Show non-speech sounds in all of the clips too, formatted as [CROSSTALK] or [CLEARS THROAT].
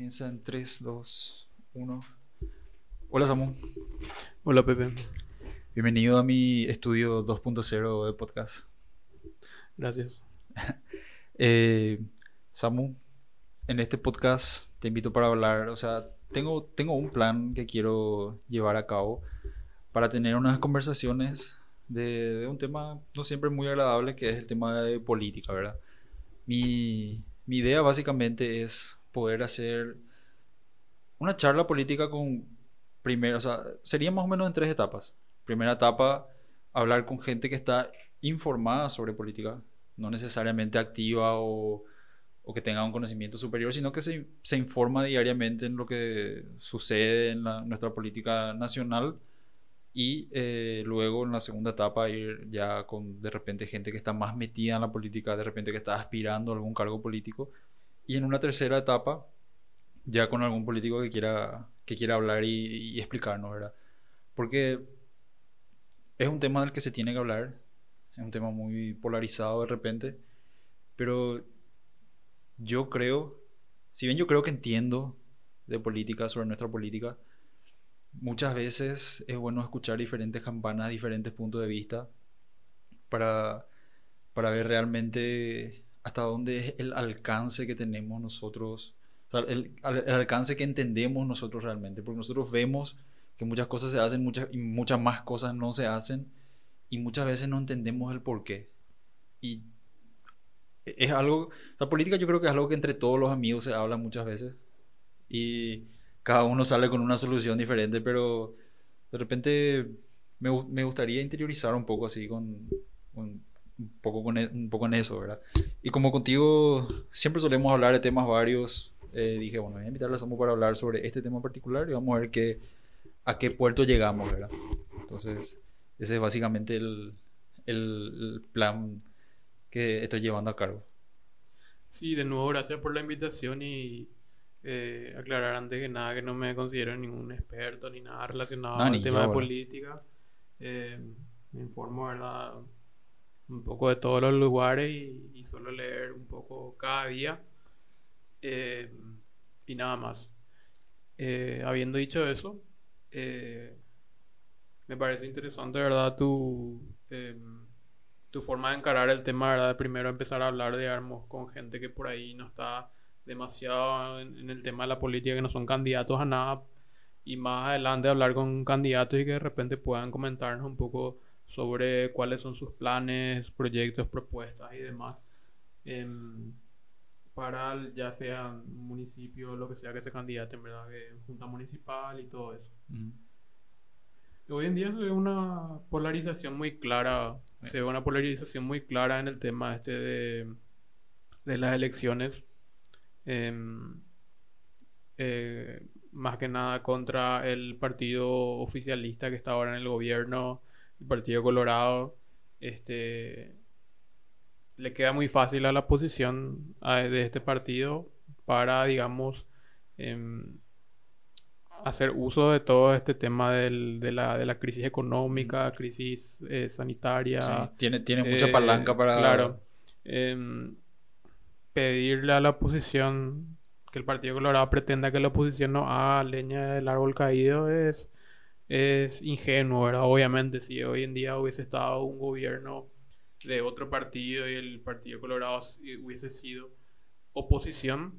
Comienza en 3, 2, 1. Hola Samu. Hola Pepe. Bienvenido a mi estudio 2.0 de podcast. Gracias. [LAUGHS] Eh, Samu, en este podcast te invito para hablar, o sea, tengo, tengo un plan que quiero llevar a cabo para tener unas conversaciones de, de un tema no siempre muy agradable, que es el tema de política, ¿verdad? Mi, mi idea básicamente es poder hacer una charla política con primero, o sea, sería más o menos en tres etapas. Primera etapa, hablar con gente que está informada sobre política, no necesariamente activa o, o que tenga un conocimiento superior, sino que se, se, informa diariamente en lo que sucede en la, nuestra política nacional. Y eh, luego en la segunda etapa ir ya con de repente gente que está más metida en la política, de repente que está aspirando a algún cargo político. Y en una tercera etapa ya con algún político que quiera, que quiera hablar y, y explicarnos, ¿verdad? Porque es un tema del que se tiene que hablar, es un tema muy polarizado de repente, pero yo creo, si bien yo creo que entiendo de política, sobre nuestra política, muchas veces es bueno escuchar diferentes campanas, diferentes puntos de vista, para, para ver realmente hasta dónde es el alcance que tenemos nosotros el, alcance que entendemos nosotros realmente, porque nosotros vemos que muchas cosas se hacen muchas, y muchas más cosas no se hacen y muchas veces no entendemos el por qué. Y es algo, la política yo creo que es algo que entre todos los amigos se habla muchas veces y cada uno sale con una solución diferente, pero de repente me, me gustaría interiorizar un poco así con, con un poco con un poco en eso, ¿verdad? Y como contigo siempre solemos hablar de temas varios, eh, dije, bueno, voy a invitar a Samu para hablar sobre este tema particular y vamos a ver qué, a qué puerto llegamos, ¿verdad? Entonces, ese es básicamente el, el, el, plan que estoy llevando a cabo. Sí, de nuevo, gracias por la invitación y eh, aclarar antes que nada que no me considero ningún experto ni nada relacionado no, al tema de política. Eh, me informo, ¿verdad? Un poco de todos los lugares y, y suelo leer un poco cada día. Eh, y nada más. Eh, habiendo dicho eso, eh, me parece interesante, ¿verdad? Tu, tu forma de encarar el tema, ¿verdad? De primero empezar a hablar, digamos, con gente que por ahí no está demasiado en, el tema de la política, que no son candidatos a nada, y más adelante hablar con candidatos y que de repente puedan comentarnos un poco sobre cuáles son sus planes, proyectos, propuestas y demás. Eh, para ya sea un municipio, lo que sea que se candidate, en verdad, que junta municipal y todo eso. Uh -huh. Hoy en día se ve una polarización muy clara, sí. se ve una polarización muy clara en el tema este de, de las elecciones. Eh, eh, más que nada contra el partido oficialista que está ahora en el gobierno, el Partido Colorado. Este, le queda muy fácil a la posición de este partido para, digamos, eh, hacer uso de todo este tema del, de, la, de, la, crisis económica, crisis eh, sanitaria. Sí, tiene, tiene mucha eh, palanca para... Claro. Eh, pedirle a la oposición que el Partido Colorado pretenda que la oposición no haga leña del árbol caído es, es ingenuo, ¿verdad? Obviamente, si hoy en día hubiese estado un gobierno de otro partido y el Partido Colorado hubiese sido oposición,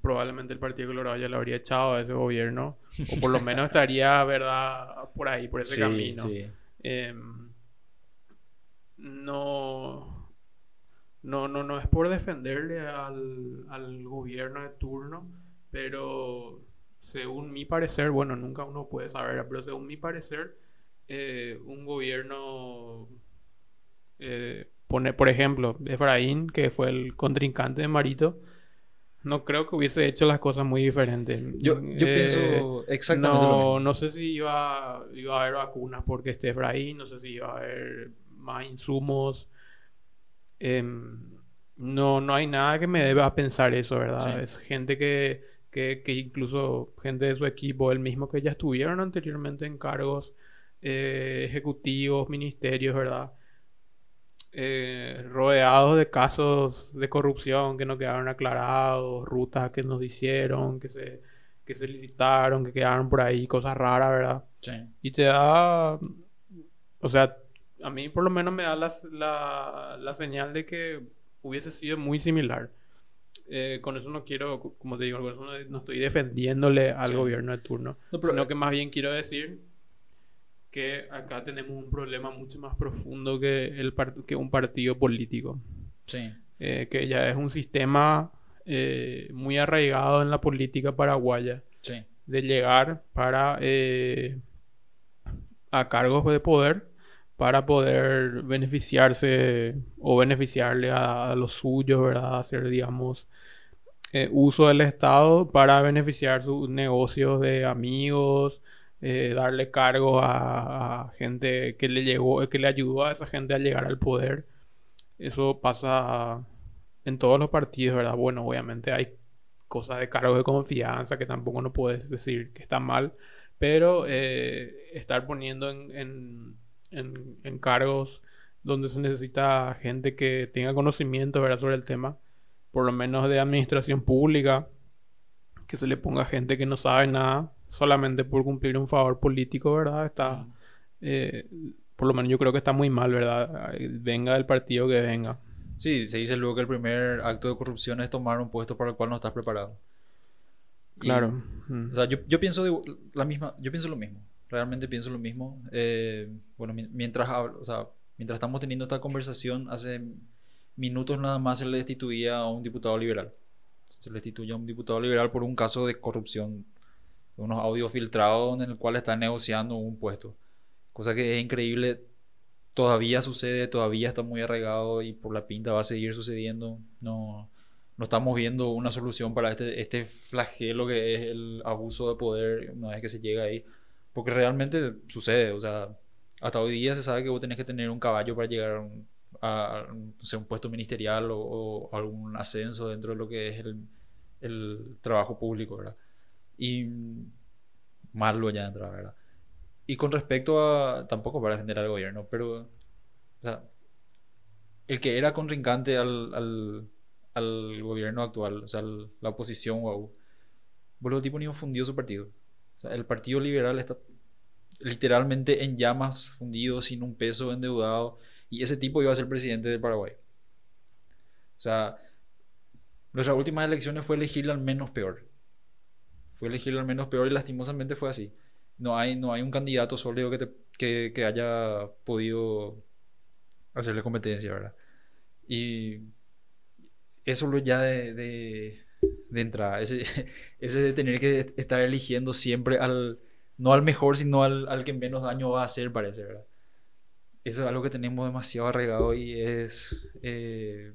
probablemente el Partido Colorado ya lo habría echado a ese gobierno, o por lo menos estaría, ¿verdad?, por ahí, por ese sí, camino. Sí. Eh, no, no, no, no es por defenderle al, al gobierno de turno, pero según mi parecer, bueno, nunca uno puede saber, pero según mi parecer, eh, un gobierno eh, pone, por ejemplo, Efraín, que fue el contrincante de Marito, no creo que hubiese hecho las cosas muy diferentes. Yo, yo eh, pienso exactamente. No, no sé si iba, iba a haber vacunas porque esté Efraín, no sé si iba a haber más insumos. Eh, no, no hay nada que me deba pensar eso, ¿verdad? Sí. Es gente que, que, que, incluso gente de su equipo, el mismo que ya estuvieron anteriormente en cargos eh, ejecutivos, ministerios, ¿verdad? eh, rodeados de casos de corrupción que no quedaron aclarados, rutas que nos hicieron, que se, que se licitaron, que quedaron por ahí, cosas raras, ¿verdad? Sí. Y te da, o sea, a mí por lo menos me da la, la, señal de que hubiese sido muy similar. Eh, con eso no quiero, como te digo, con eso no, estoy defendiéndole al gobierno de turno, sino que más bien quiero decir que acá tenemos un problema mucho más profundo que, el que un partido político. Sí. Eh, que ya es un sistema eh, muy arraigado en la política paraguaya. Sí. De llegar para eh, a cargos de poder para poder beneficiarse o beneficiarle a, los suyos, ¿verdad? Hacer, digamos, uso del Estado para beneficiar sus negocios de amigos, eh, darle cargo a, gente que le llegó, que le ayudó a esa gente a llegar al poder. Eso pasa en todos los partidos, ¿verdad? Bueno, obviamente hay cosas de cargo de confianza que tampoco no puedes decir que están mal, pero eh, estar poniendo en, en, cargos donde se necesita gente que tenga conocimiento ¿verdad? sobre el tema, por lo menos de administración pública, que se le ponga gente que no sabe nada, solamente por cumplir un favor político, ¿verdad? Está, eh, por lo menos yo creo que está muy mal, ¿verdad? Venga del partido que venga. Sí, se dice luego que el primer acto de corrupción es tomar un puesto para el cual no estás preparado. Claro. O sea, yo, yo, pienso la misma, yo pienso lo mismo. Realmente pienso lo mismo. Eh, bueno, mientras, o sea, mientras estamos teniendo esta conversación, hace minutos nada más se le destituía a un diputado liberal. Se le destituye a un diputado liberal por un caso de corrupción unos audios filtrados en el cual están negociando un puesto. Cosa que es increíble, todavía sucede, todavía está muy arraigado y por la pinta va a seguir sucediendo. No, no estamos viendo una solución para este, este flagelo que es el abuso de poder una vez que se llega ahí. Porque realmente sucede, o sea, hasta hoy día se sabe que vos tenés que tener un caballo para llegar a, un puesto ministerial o, algún ascenso dentro de lo que es el, el trabajo público, ¿verdad? Y malo ya entra, ¿verdad? Y con respecto a, tampoco para defender al gobierno, pero, o sea, el que era contrincante al, al, al gobierno actual, o sea, la oposición, wow, el tipo ni fundió su partido. O sea, el Partido Liberal está literalmente en llamas, fundido, sin un peso, endeudado, y ese tipo iba a ser presidente de Paraguay. O sea, nuestras últimas elecciones fue elegirle al menos peor fue elegido al menos peor y lastimosamente fue así. No hay, no hay un candidato sólido que, que, que haya podido hacerle competencia, ¿verdad? Y eso lo ya de, de entrada, ese, [LAUGHS] ese, de tener que estar eligiendo siempre al, no al mejor, sino al, al, que menos daño va a hacer, parece, ¿verdad? Eso es algo que tenemos demasiado arraigado y es... Eh,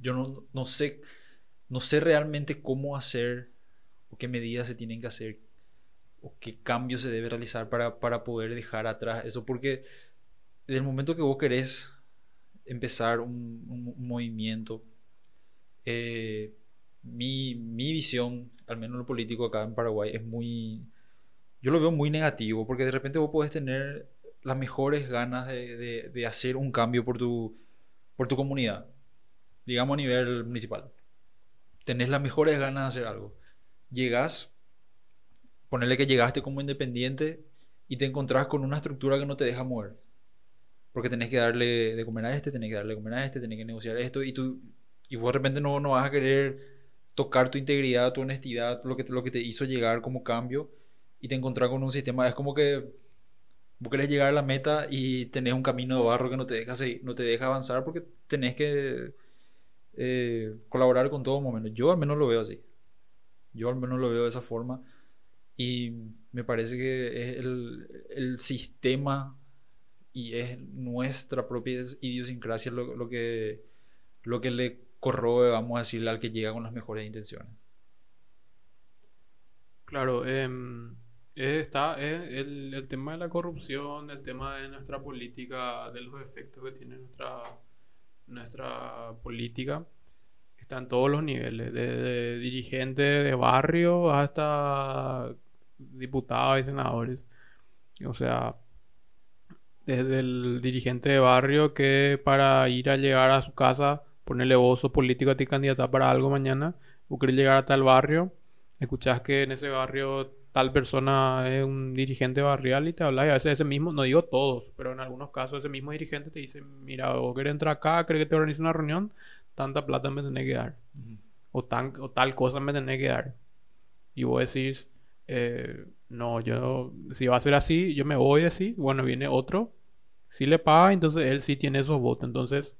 yo no, no, sé, no sé realmente cómo hacer o qué medidas se tienen que hacer o qué cambios se debe realizar para, para poder dejar atrás eso, porque desde el momento que vos querés empezar un, un, movimiento, eh, mi, mi, visión, al menos lo político acá en Paraguay, es muy, yo lo veo muy negativo, porque de repente vos podés tener las mejores ganas de, de, de hacer un cambio por tu, por tu comunidad, digamos a nivel municipal. Tenés las mejores ganas de hacer algo llegas, ponerle que llegaste como independiente y te encontrás con una estructura que no te deja mover. Porque tenés que darle de comer a este, tenés que darle de comer a este, tenés que negociar esto y tú y vos de repente no, no vas a querer tocar tu integridad, tu honestidad, lo que, lo que te hizo llegar como cambio y te encontrás con un sistema. Es como que vos querés llegar a la meta y tenés un camino de barro que no te deja, no te deja avanzar porque tenés que eh, colaborar con todo momento. Yo al menos lo veo así. Yo al menos lo veo de esa forma. Y me parece que es el, el sistema y es nuestra propia idiosincrasia lo, lo, que, lo que le corroe, vamos a decirle, al que llega con las mejores intenciones. Claro, em, está el, el, tema de la corrupción, el tema de nuestra política, de los efectos que tiene nuestra, nuestra política está en todos los niveles, desde dirigentes de barrio hasta diputados y senadores. O sea, es del dirigente de barrio que para ir a llegar a su casa, ponerle voz o político a ti candidata para algo mañana, o querés llegar a tal barrio, escuchás que en ese barrio tal persona es un dirigente barrial y te habla y a veces ese mismo, no digo todos, pero en algunos casos ese mismo dirigente te dice, mira, o querés entrar acá, querés que te organice una reunión, tanta plata me tenés que dar. o, tan, o tal cosa me tenés que dar. Y vos decís, eh, no, yo, si va a ser así, yo me voy así, bueno, viene otro, si le paga, entonces él sí tiene esos votos. Entonces,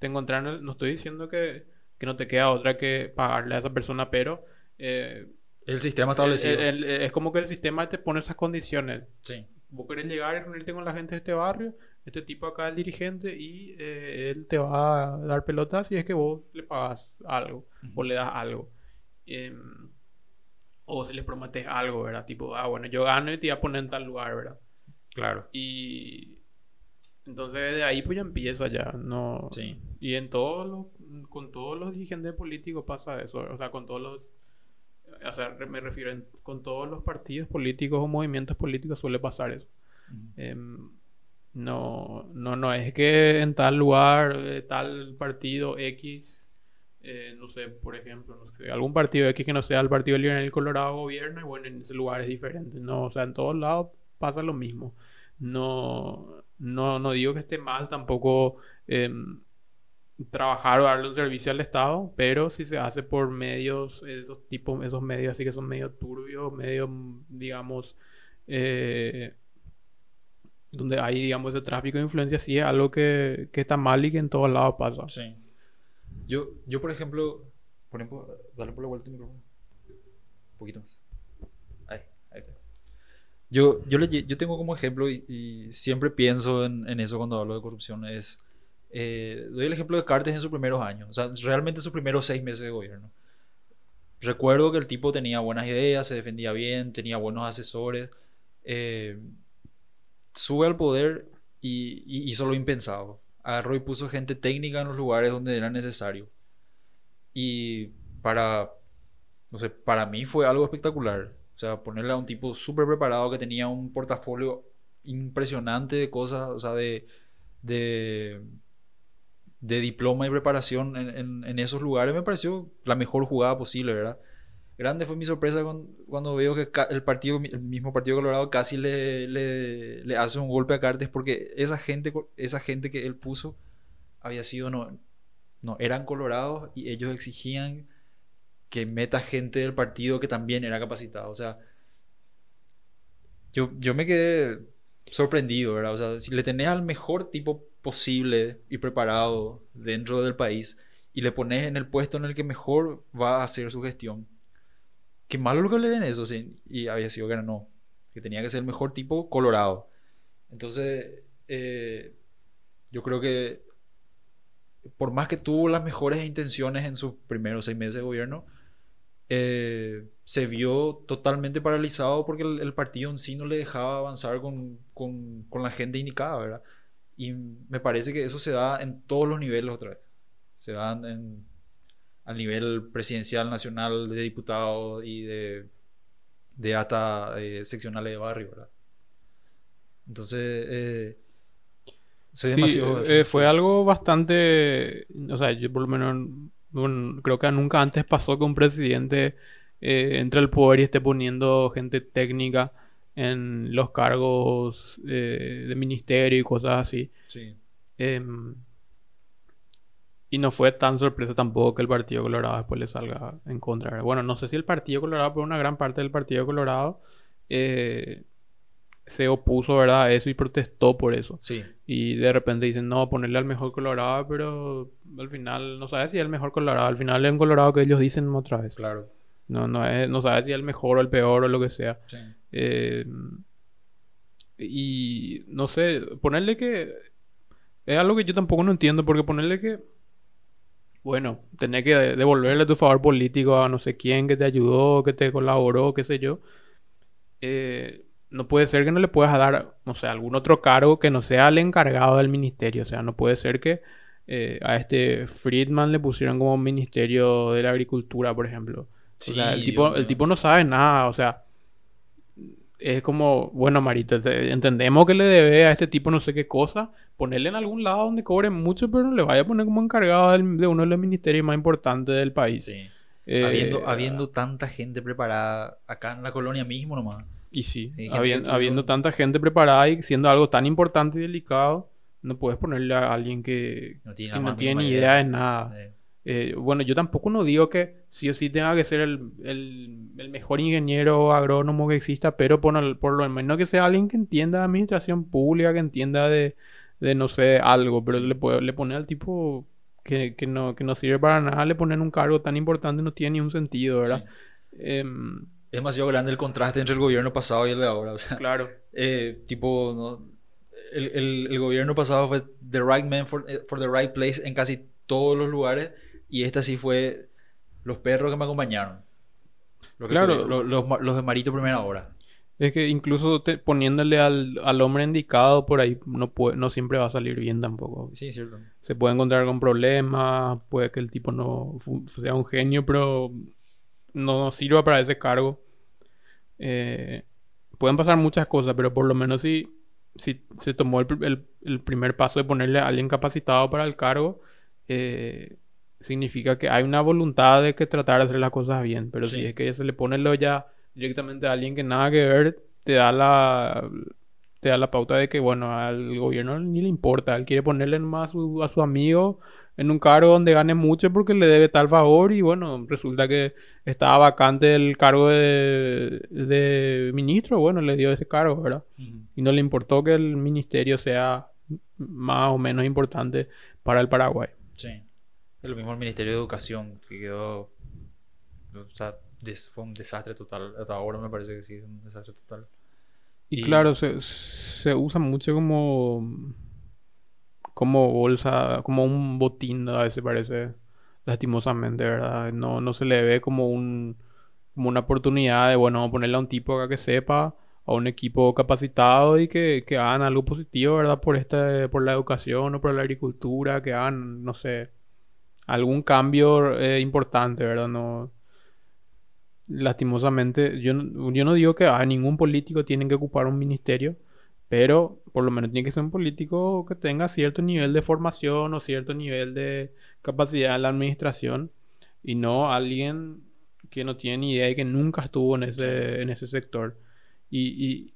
te encontrarán, no estoy diciendo que, que, no te queda otra que pagarle a esa persona, pero... Eh, el sistema establecido. es como que el sistema te pone esas condiciones. Sí. Vos querés llegar y reunirte con la gente de este barrio, este tipo acá es el dirigente y eh, él te va a dar pelotas si es que vos le pagas algo o le das algo. Em, o si le prometes algo, ¿verdad? Tipo, ah, bueno, yo gano y te voy a poner en tal lugar, ¿verdad? Claro. Y entonces de ahí pues ya empieza ya, no. Sí. Y en todos los, con todos los dirigentes políticos pasa eso, o sea, con todos los, o sea, me refiero con todos los partidos políticos o movimientos políticos suele pasar eso. Em, no, no, no es que en tal lugar, eh, tal partido X, eh, no sé, por ejemplo, algún partido X que no sea el Partido Liberal Colorado gobierna y bueno, en ese lugar es diferente. No, o sea, en todos lados pasa lo mismo. No, no, no digo que esté mal tampoco em, trabajar o darle un servicio al Estado, pero si se hace por medios, esos tipos, esos medios así que son medio turbios, medio, digamos, eh, donde hay, digamos, ese tráfico de influencia, sí es algo que, que está mal y que en todos lados pasa. Sí. Yo, yo por ejemplo, por ejemplo, dale por la vuelta el micrófono. Un poquito más. Yo, yo, le, yo tengo como ejemplo y, siempre pienso en, en, eso cuando hablo de corrupción. Es, eh, doy el ejemplo de Cartes en sus primeros años, o sea, realmente sus primeros seis meses de gobierno. Recuerdo que el tipo tenía buenas ideas, se defendía bien, tenía buenos asesores. Eh, sube al poder y, y, hizo lo impensado. Agarró y puso gente técnica en los lugares donde era necesario. Y para, no sé, para mí fue algo espectacular. O sea, ponerle a un tipo súper preparado que tenía un portafolio impresionante de cosas, o sea, de, de, diploma y preparación en, esos lugares, me pareció la mejor jugada posible, ¿verdad? Grande fue mi sorpresa cuando, veo que el partido, el mismo partido Colorado casi le, le, le, hace un golpe a Cartes porque esa gente, esa gente que él puso había sido, no, no, eran colorados y ellos exigían que meta gente del partido que también era capacitado. O sea, yo, yo me quedé sorprendido, ¿verdad? O sea, si le tenés al mejor tipo posible y preparado dentro del país y le pones en el puesto en el que mejor va a hacer su gestión, qué malo lo que le ven eso, sí. Y había sido que no, que tenía que ser el mejor tipo colorado. Entonces, eh, yo creo que por más que tuvo las mejores intenciones en sus primeros seis meses de gobierno, eh, se vio totalmente paralizado porque el, partido en sí no le dejaba avanzar con, con, con, la gente indicada, ¿verdad? Y me parece que eso se da en todos los niveles otra vez. Se da en, al nivel presidencial, nacional, de diputados y de, de hasta eh, seccionales de barrio, ¿verdad? Entonces, eh, soy demasiado... fue algo bastante, o sea, yo por lo menos creo que nunca antes pasó que un presidente eh, entre al poder y esté poniendo gente técnica en los cargos eh, de ministerio y cosas así. Sí. Em, y no fue tan sorpresa tampoco que el Partido Colorado después le salga en contra. Bueno, no sé si el Partido Colorado, pero una gran parte del Partido Colorado eh, se opuso, ¿verdad? A eso y protestó por eso. Sí. Y de repente dicen, no, ponerle al mejor Colorado, pero al final no sabes si es el mejor Colorado. Al final es un Colorado que ellos dicen otra vez. Claro. No, no, es, no sabes si es el mejor o el peor o lo que sea. Sí. Eh, y no sé, ponerle que... Es algo que yo tampoco no entiendo, porque ponerle que... Bueno, tener que devolverle tu favor político a no sé quién que te ayudó, que te colaboró, qué sé yo. Eh, no puede ser que no le puedas dar, no sé, algún otro cargo que no sea el encargado del ministerio. O sea, no puede ser que eh, a este Friedman le pusieran como ministerio de la agricultura, por ejemplo. o sea, el tipo, el tipo no sabe nada. O sea, es como, bueno, Marito, entendemos que le debe a este tipo no sé qué cosa, ponerle en algún lado donde cobre mucho, pero no le vaya a poner como encargado de uno de los ministerios más importantes del país. Sí. Eh, habiendo, habiendo tanta gente preparada acá en la colonia mismo nomás. Y sí, habiendo, tanta gente preparada y siendo algo tan importante y delicado, no puedes ponerle a alguien que no tiene, ni idea. de nada. Eh, bueno, yo tampoco no digo que sí o sí tenga que ser el, mejor ingeniero agrónomo que exista, pero por, por, lo menos que sea alguien que entienda de administración pública, que entienda de, no sé, algo, pero le, le pone al tipo que, no, que no sirve para nada, le ponen un cargo tan importante, no tiene ni un sentido, ¿verdad? Em, es demasiado grande el contraste entre el gobierno pasado y el de ahora, o sea, claro. Eh, tipo, el, el, gobierno pasado fue the right man for, eh, for the right place en casi todos los lugares y esta sí fue los perros que me acompañaron. claro. los, de Marito primera hora. Es que incluso poniéndole al, hombre indicado por ahí no, puede, no siempre va a salir bien tampoco. Sí, cierto. Se puede encontrar con problemas, puede que el tipo no sea un genio, pero no sirva para ese cargo. Eh, pueden pasar muchas cosas, pero por lo menos si, si se tomó el, el, primer paso de ponerle a alguien capacitado para el cargo, eh, significa que hay una voluntad de que tratar de hacer las cosas bien. Pero si es que se le pone lo ya directamente a alguien que nada que ver, te da la te da la pauta de que bueno al gobierno ni le importa, él quiere ponerle más a su, a su amigo en un cargo donde gane mucho porque le debe tal favor y bueno, resulta que estaba vacante el cargo de, de ministro, bueno, le dio ese cargo, ¿verdad? Y no le importó que el ministerio sea más o menos importante para el Paraguay. Sí. Lo mismo el Ministerio de Educación, que quedó. O sea, fue un desastre total. Hasta ahora me parece que sí, es un desastre total. Y, claro, se, se, usa mucho como. Como bolsa, como un botín, a veces parece. Lastimosamente, ¿verdad? No, no se le ve como un. como una oportunidad de, bueno, ponerle a un tipo acá que sepa a un equipo capacitado y que, que hagan algo positivo, ¿verdad? Por, este, por la educación o por la agricultura, que hagan, no sé, algún cambio eh, importante, ¿verdad? No, lastimosamente, yo yo no digo que a ningún político tiene que ocupar un ministerio, pero por lo menos tiene que ser un político que tenga cierto nivel de formación o cierto nivel de capacidad en la administración y no alguien que no tiene ni idea y que nunca estuvo en ese, en ese sector. y,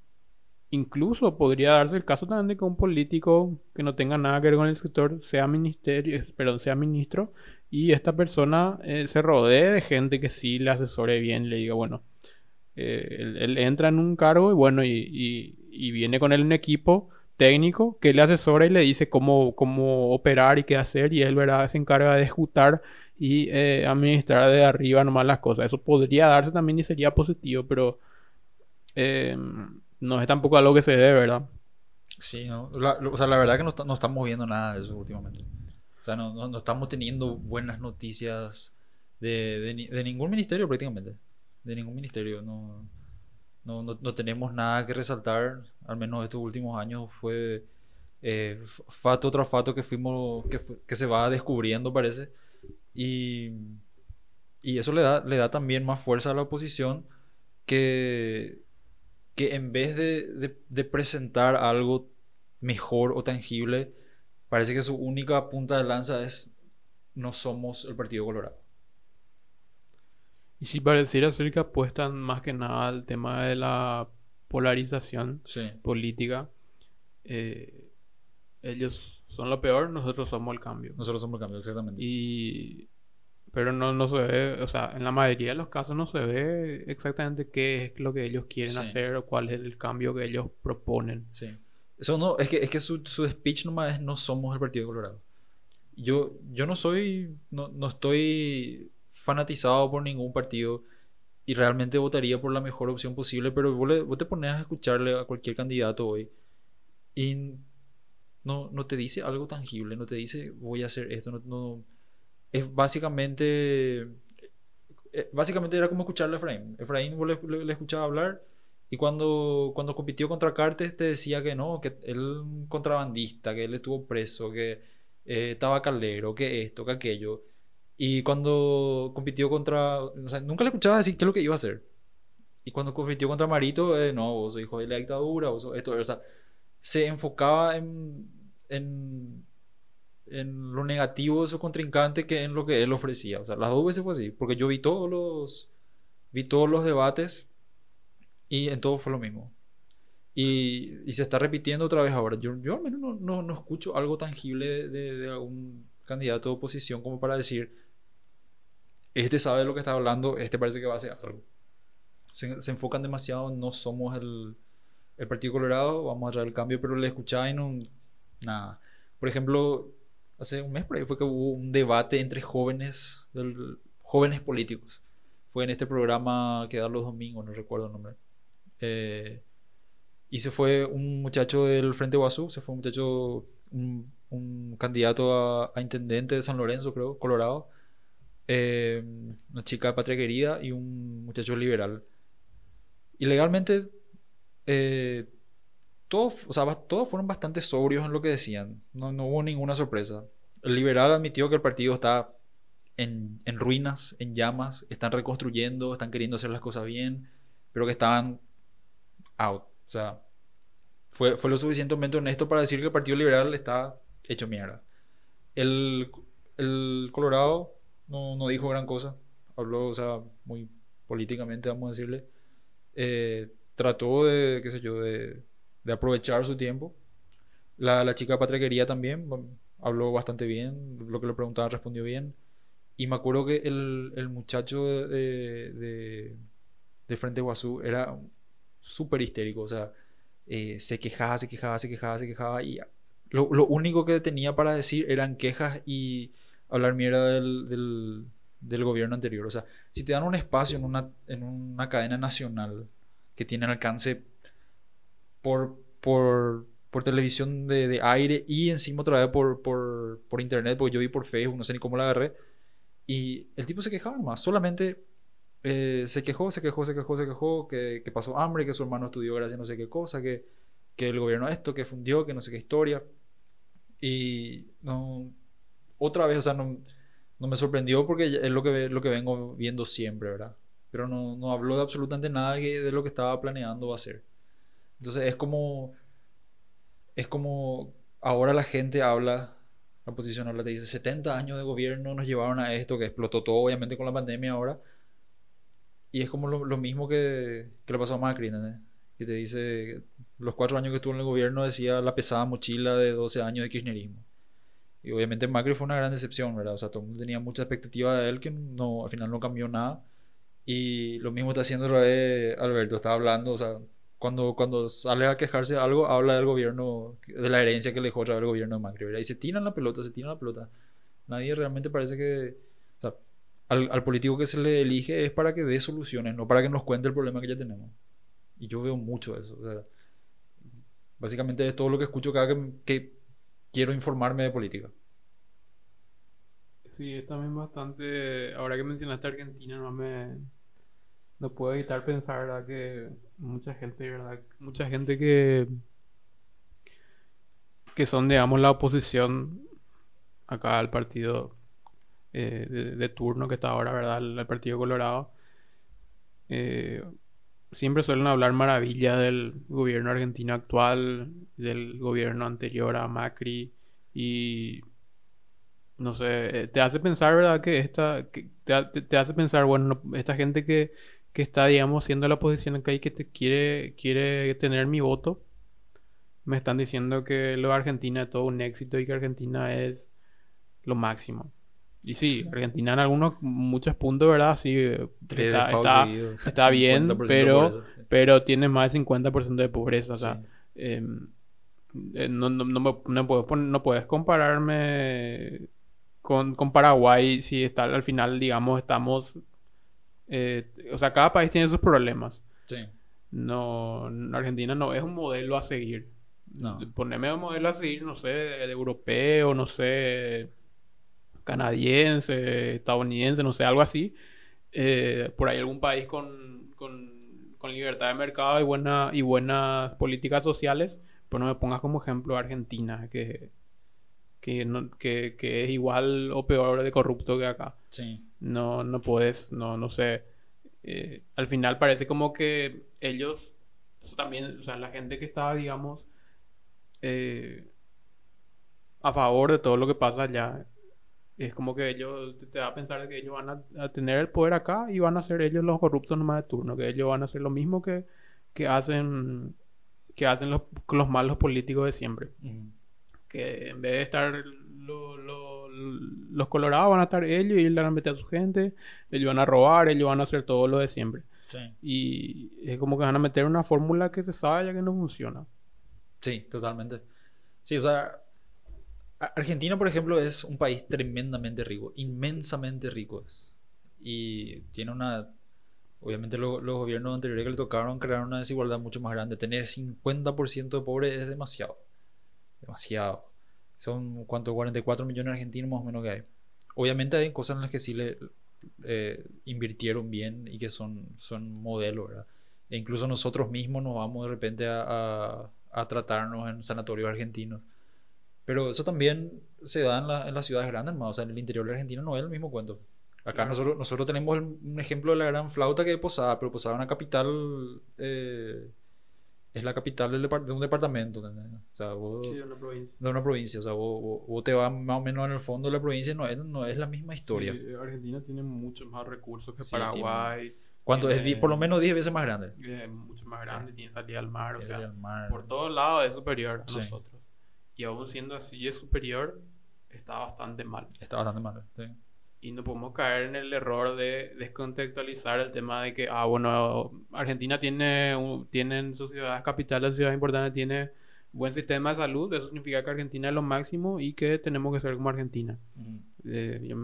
Incluso podría darse el caso también de que un político que no tenga nada que ver con el sector sea ministerio, perdón, sea ministro y esta persona eh, se rodee de gente que sí le asesore bien, le diga, bueno, eh, él, entra en un cargo y bueno, y, viene con él un equipo técnico que le asesora y le dice cómo, cómo operar y qué hacer y él ¿verdad? se encarga de ejecutar y eh, administrar de arriba nomás las cosas. Eso podría darse también y sería positivo, pero no es tampoco algo que se dé, ¿verdad? Sí, no. o sea, la verdad que no, estamos viendo nada de eso últimamente. O sea, no, no, estamos teniendo buenas noticias de, de, ningún ministerio prácticamente. De ningún ministerio. No, no, no, tenemos nada que resaltar, al menos estos últimos años fue eh, fato tras fato que fuimos, que, que, se va descubriendo parece. Y, y eso le da, le da también más fuerza a la oposición que, que en vez de, presentar algo mejor o tangible, parece que su única punta de lanza es no somos el Partido Colorado. Y si pareciera ser que apuestan más que nada al tema de la polarización política, eh, ellos son lo peor, nosotros somos el cambio. Nosotros somos el cambio, exactamente. Y pero no, no se ve, o sea, en la mayoría de los casos no se ve exactamente qué es lo que ellos quieren hacer o cuál es el cambio que ellos proponen. Sí. Eso no, es que, es que su, su speech nomás es no somos el Partido Colorado. Yo, yo no soy, no, no estoy fanatizado por ningún partido y realmente votaría por la mejor opción posible, pero vos, te pones a escucharle a cualquier candidato hoy y no, no te dice algo tangible, no te dice voy a hacer esto, no, no es básicamente, eh, básicamente era como escucharle a Efraín. Efraín le, le, escuchaba hablar y cuando, cuando compitió contra Cartes te decía que no, que él un contrabandista, que él estuvo preso, que eh, estaba calero, que esto, que aquello. Y cuando compitió contra, o sea, nunca le escuchaba decir qué es lo que iba a hacer. y cuando compitió contra Marito, eh, no, vos sos hijo de la dictadura, vos sos esto, o sea, se enfocaba en, en, en, lo negativo de su contrincante que en lo que él ofrecía. O sea, las dos veces fue así, porque yo vi todos los, vi todos los debates y en todo fue lo mismo. Y, y se está repitiendo otra vez ahora. Yo, yo al menos no, no, no escucho algo tangible de, de, algún candidato de oposición como para decir, este sabe de lo que está hablando, este parece que va a hacer algo. Se, se enfocan demasiado, no somos el, el Partido Colorado, vamos a traer el cambio, pero le escuchaba no, nada. Por ejemplo, hace un mes por ahí fue que hubo un debate entre jóvenes, del, jóvenes políticos. Fue en este programa que da los domingos, no recuerdo el nombre. Eh, y se fue un muchacho del Frente Guazú, se fue un muchacho, un, un candidato a, a, intendente de San Lorenzo, creo, Colorado. Eh, una chica de patria querida y un muchacho liberal. Y legalmente eh, todos, o sea, todos fueron bastante sobrios en lo que decían. No, no, hubo ninguna sorpresa. El liberal admitió que el partido está en, en, ruinas, en llamas, están reconstruyendo, están queriendo hacer las cosas bien, pero que estaban out. O sea, fue, fue lo suficientemente honesto para decir que el Partido Liberal está hecho mierda. El, el Colorado no, no dijo gran cosa. Habló, o sea, muy políticamente, vamos a decirle. Eh, trató de, qué sé yo, de, de aprovechar su tiempo. La, la chica patria también, habló bastante bien, lo que le preguntaban respondió bien. Y me acuerdo que el, el muchacho de, de, de, Frente Guazú era súper histérico, o sea, eh, se quejaba, se quejaba, se quejaba, se quejaba y lo, lo, único que tenía para decir eran quejas y hablar mierda del, del, del, gobierno anterior. O sea, si te dan un espacio en una, en una cadena nacional que tienen alcance por, por, por televisión de, de, aire y encima otra vez por, por, por, internet, porque yo vi por Facebook, no sé ni cómo la agarré. Y el tipo se quejaba más, solamente eh, se quejó, se quejó, se quejó, se quejó, que, que, pasó hambre, que su hermano estudió gracias a no sé qué cosa, que, que el gobierno esto, que fundió, que no sé qué historia. Y no, otra vez, o sea, no, no me sorprendió porque es lo que, lo que vengo viendo siempre, ¿verdad? pero no, no habló de absolutamente nada de, lo que estaba planeando hacer. Entonces es como, es como ahora la gente habla, la oposición habla, te dice 70 años de gobierno nos llevaron a esto, que explotó todo obviamente con la pandemia ahora. Y es como lo, lo mismo que, que, le pasó a Macri, ¿no? que te dice, los cuatro años que estuvo en el gobierno decía la pesada mochila de 12 años de kirchnerismo. Y obviamente Macri fue una gran decepción, ¿verdad? O sea, todo el mundo tenía mucha expectativa de él que no, al final no cambió nada. Y lo mismo está haciendo Alberto, está hablando, o sea, cuando, cuando sale a quejarse de algo, habla del gobierno, de la herencia que le dejó otra vez el gobierno de Macri, ¿verdad? Y se tiran la pelota, se tiran la pelota. Nadie realmente parece que, o sea, al, al, político que se le elige es para que dé soluciones, no para que nos cuente el problema que ya tenemos. Y yo veo mucho eso, o sea, básicamente es todo lo que escucho cada que, que quiero informarme de política. Sí, es también bastante. Ahora que mencionaste Argentina, no me. No puedo evitar pensar, ¿verdad? Que mucha gente, ¿verdad? Mucha gente que. que son, digamos, la oposición acá al partido eh, de, turno que está ahora, ¿verdad? Al, Partido Colorado. Eh, siempre suelen hablar maravilla del gobierno argentino actual, del gobierno anterior a Macri y no sé, eh, te hace pensar, ¿verdad? Que esta, que te, te, hace pensar, bueno, esta gente que, que está, digamos, siendo la posición acá y que te quiere, quiere tener mi voto, me están diciendo que lo de Argentina es todo un éxito y que Argentina es lo máximo. Y sí, Argentina en algunos, muchos puntos, ¿verdad? Sí, está, está, está bien, pero, pero tiene más del 50% de pobreza. O sea, em, eh, no, no, no, no, puedes, no puedes compararme con, con Paraguay, si está al final, digamos, estamos... Eh, o sea, cada país tiene sus problemas. Sí. No, Argentina no es un modelo a seguir. No. Poneme un modelo a seguir, no sé, de, europeo, no sé, canadiense, estadounidense, no sé, algo así. Eh, por ahí algún país con, con, con, libertad de mercado y, buena, y buenas políticas sociales. Pero no me pongas como ejemplo Argentina, que que, no, que, es igual o peor de corrupto que acá. Sí. No, no puedes, no, no sé. eh, al final parece como que ellos también, o sea, la gente que estaba, digamos, eh, a favor de todo lo que pasa allá, es como que ellos, te, da a pensar que ellos van a, tener el poder acá y van a ser ellos los corruptos nomás de turno, que ellos van a hacer lo mismo que, que hacen que hacen los, los malos políticos de siempre. Que en vez de estar los colorados van a estar ellos y van a meter a su gente, ellos van a robar, ellos van a hacer todo lo de siempre. Y es como que van a meter una fórmula que se sabe ya que no funciona. Sí, totalmente. Sí, o sea, Argentina, por ejemplo, es un país tremendamente rico, inmensamente rico. Y tiene una... Obviamente los gobiernos anteriores que le tocaron crear una desigualdad mucho más grande. Tener 50% de pobres es demasiado. Demasiado. Son, ¿cuánto? 44 millones de argentinos más o menos que hay. Obviamente hay cosas en las que sí le eh, invirtieron bien y que son, son modelos, ¿verdad? E incluso nosotros mismos nos vamos de repente a, a, tratarnos en sanatorios argentinos. Pero eso también se da en, en las ciudades grandes, más. O sea, en el interior de Argentina no es el mismo cuento. Acá nosotros, nosotros tenemos un ejemplo de la gran flauta que es Posada, pero Posada es una capital eh, es la capital del de un departamento. O sea, vos, sí, de una provincia. De una provincia. O sea, vos, vos, te vas más o menos en el fondo de la provincia no es, no es la misma historia. Sí, Argentina tiene muchos más recursos que Paraguay. ¿Cuánto es? Por lo menos 10 veces más grande. Es mucho más grande, tiene salida al mar. O sea, por todos lados es superior a nosotros. Y aún siendo así es superior, está bastante mal. Está bastante mal, sí y no podemos caer en el error de descontextualizar el tema de que, ah, bueno, Argentina tiene, tiene en sus ciudades capitales, ciudades importantes, tiene buen sistema de salud, eso significa que Argentina es lo máximo y que tenemos que ser como Argentina. Eh,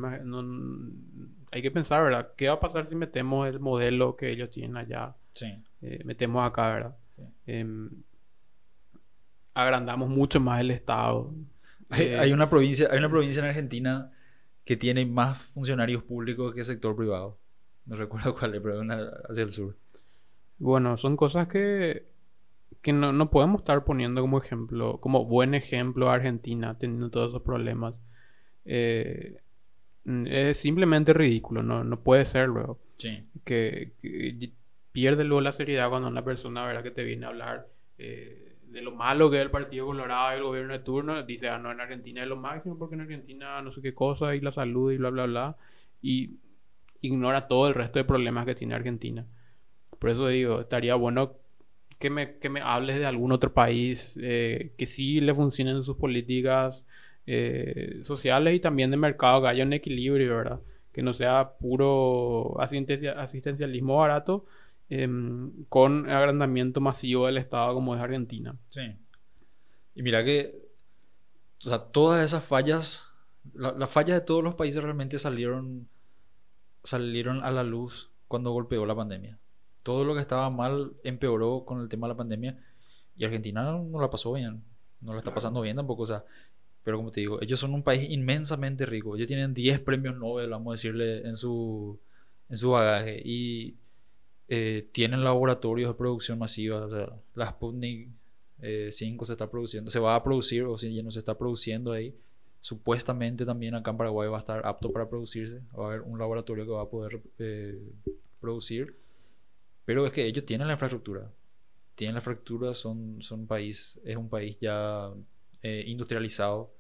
hay que pensar, ¿verdad? ¿Qué va a pasar si metemos el modelo que ellos tienen allá? Sí. Eh, metemos acá, ¿verdad? Em, agrandamos mucho más el Estado. Hay, hay, una provincia, hay una provincia en Argentina que tiene más funcionarios públicos que el sector privado. No recuerdo [LAUGHS] cuál es, pero una hacia el sur. Bueno, son cosas que, que no, no, podemos estar poniendo como ejemplo, como buen ejemplo a Argentina teniendo todos esos problemas. Eh, es simplemente ridículo, no, no puede ser luego. Sí. Que, pierde luego la seriedad cuando una persona ¿verdad? que te viene a hablar eh, de lo malo que es el Partido Colorado y el gobierno de turno, dice, ah, no, en Argentina es lo máximo porque en Argentina no sé qué cosa y la salud y bla, bla, bla. Y ignora todo el resto de problemas que tiene Argentina. Por eso digo, estaría bueno que me, que me hables de algún otro país eh, que sí le funcionen sus políticas eh, sociales y también de mercado, que haya un equilibrio, ¿verdad? Que no sea puro asistencialismo barato, Em, con agrandamiento masivo del Estado como es Argentina. Sí. Y mira que, o sea, todas esas fallas, las fallas de todos los países realmente salieron, salieron a la luz cuando golpeó la pandemia. Todo lo que estaba mal empeoró con el tema de la pandemia y Argentina no, la pasó bien, no la está pasando bien tampoco, o sea, pero como te digo, ellos son un país inmensamente rico, ellos tienen 10 premios Nobel, vamos a decirle, en su, en su bagaje y eh, tienen laboratorios de producción masiva. O sea, la Sputnik 5 eh, se está produciendo, se va a producir o si ya no se está produciendo ahí. Supuestamente también acá en Paraguay va a estar apto para producirse. Va a haber un laboratorio que va a poder eh, producir. Pero es que ellos tienen la infraestructura. Tienen la infraestructura, son, son país, es un país ya industrializado.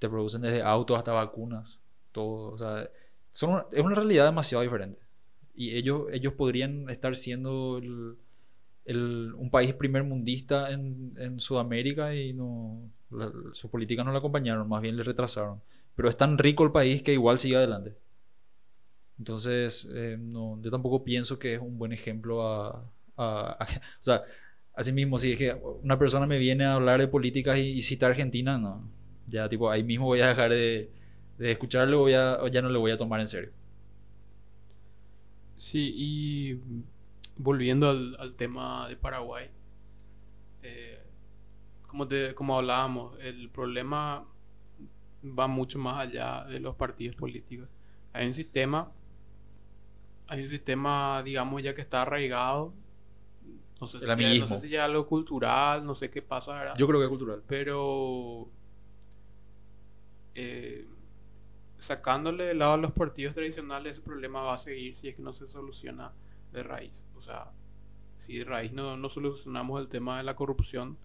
Te producen desde autos hasta vacunas. Todo. O sea, son es una realidad demasiado diferente y ellos, ellos podrían estar siendo el, un país primer mundista en, en Sudamérica y no sus políticas no la acompañaron, más bien le retrasaron. Pero es tan rico el país que igual sigue adelante. Entonces, eh, no, yo tampoco pienso que es un buen ejemplo a, a, [LAUGHS] o sea, así mismo, si es que una persona me viene a hablar de políticas y, cita Argentina, no. Ya, tipo, ahí mismo voy a dejar de, de escucharlo a, ya no le voy a tomar en serio. Sí, y volviendo al, tema de Paraguay, eh, como, te, como hablábamos, el problema va mucho más allá de los partidos políticos. Hay un sistema, hay un sistema, digamos, ya que está arraigado. No sé, el si, ya, no sé si ya algo cultural, no sé qué pasa. Yo creo que es cultural. Pero eh, sacándole de lado a los partidos tradicionales, ese problema va a seguir si es que no se soluciona de raíz. O sea, si de raíz no, no solucionamos el tema de la corrupción,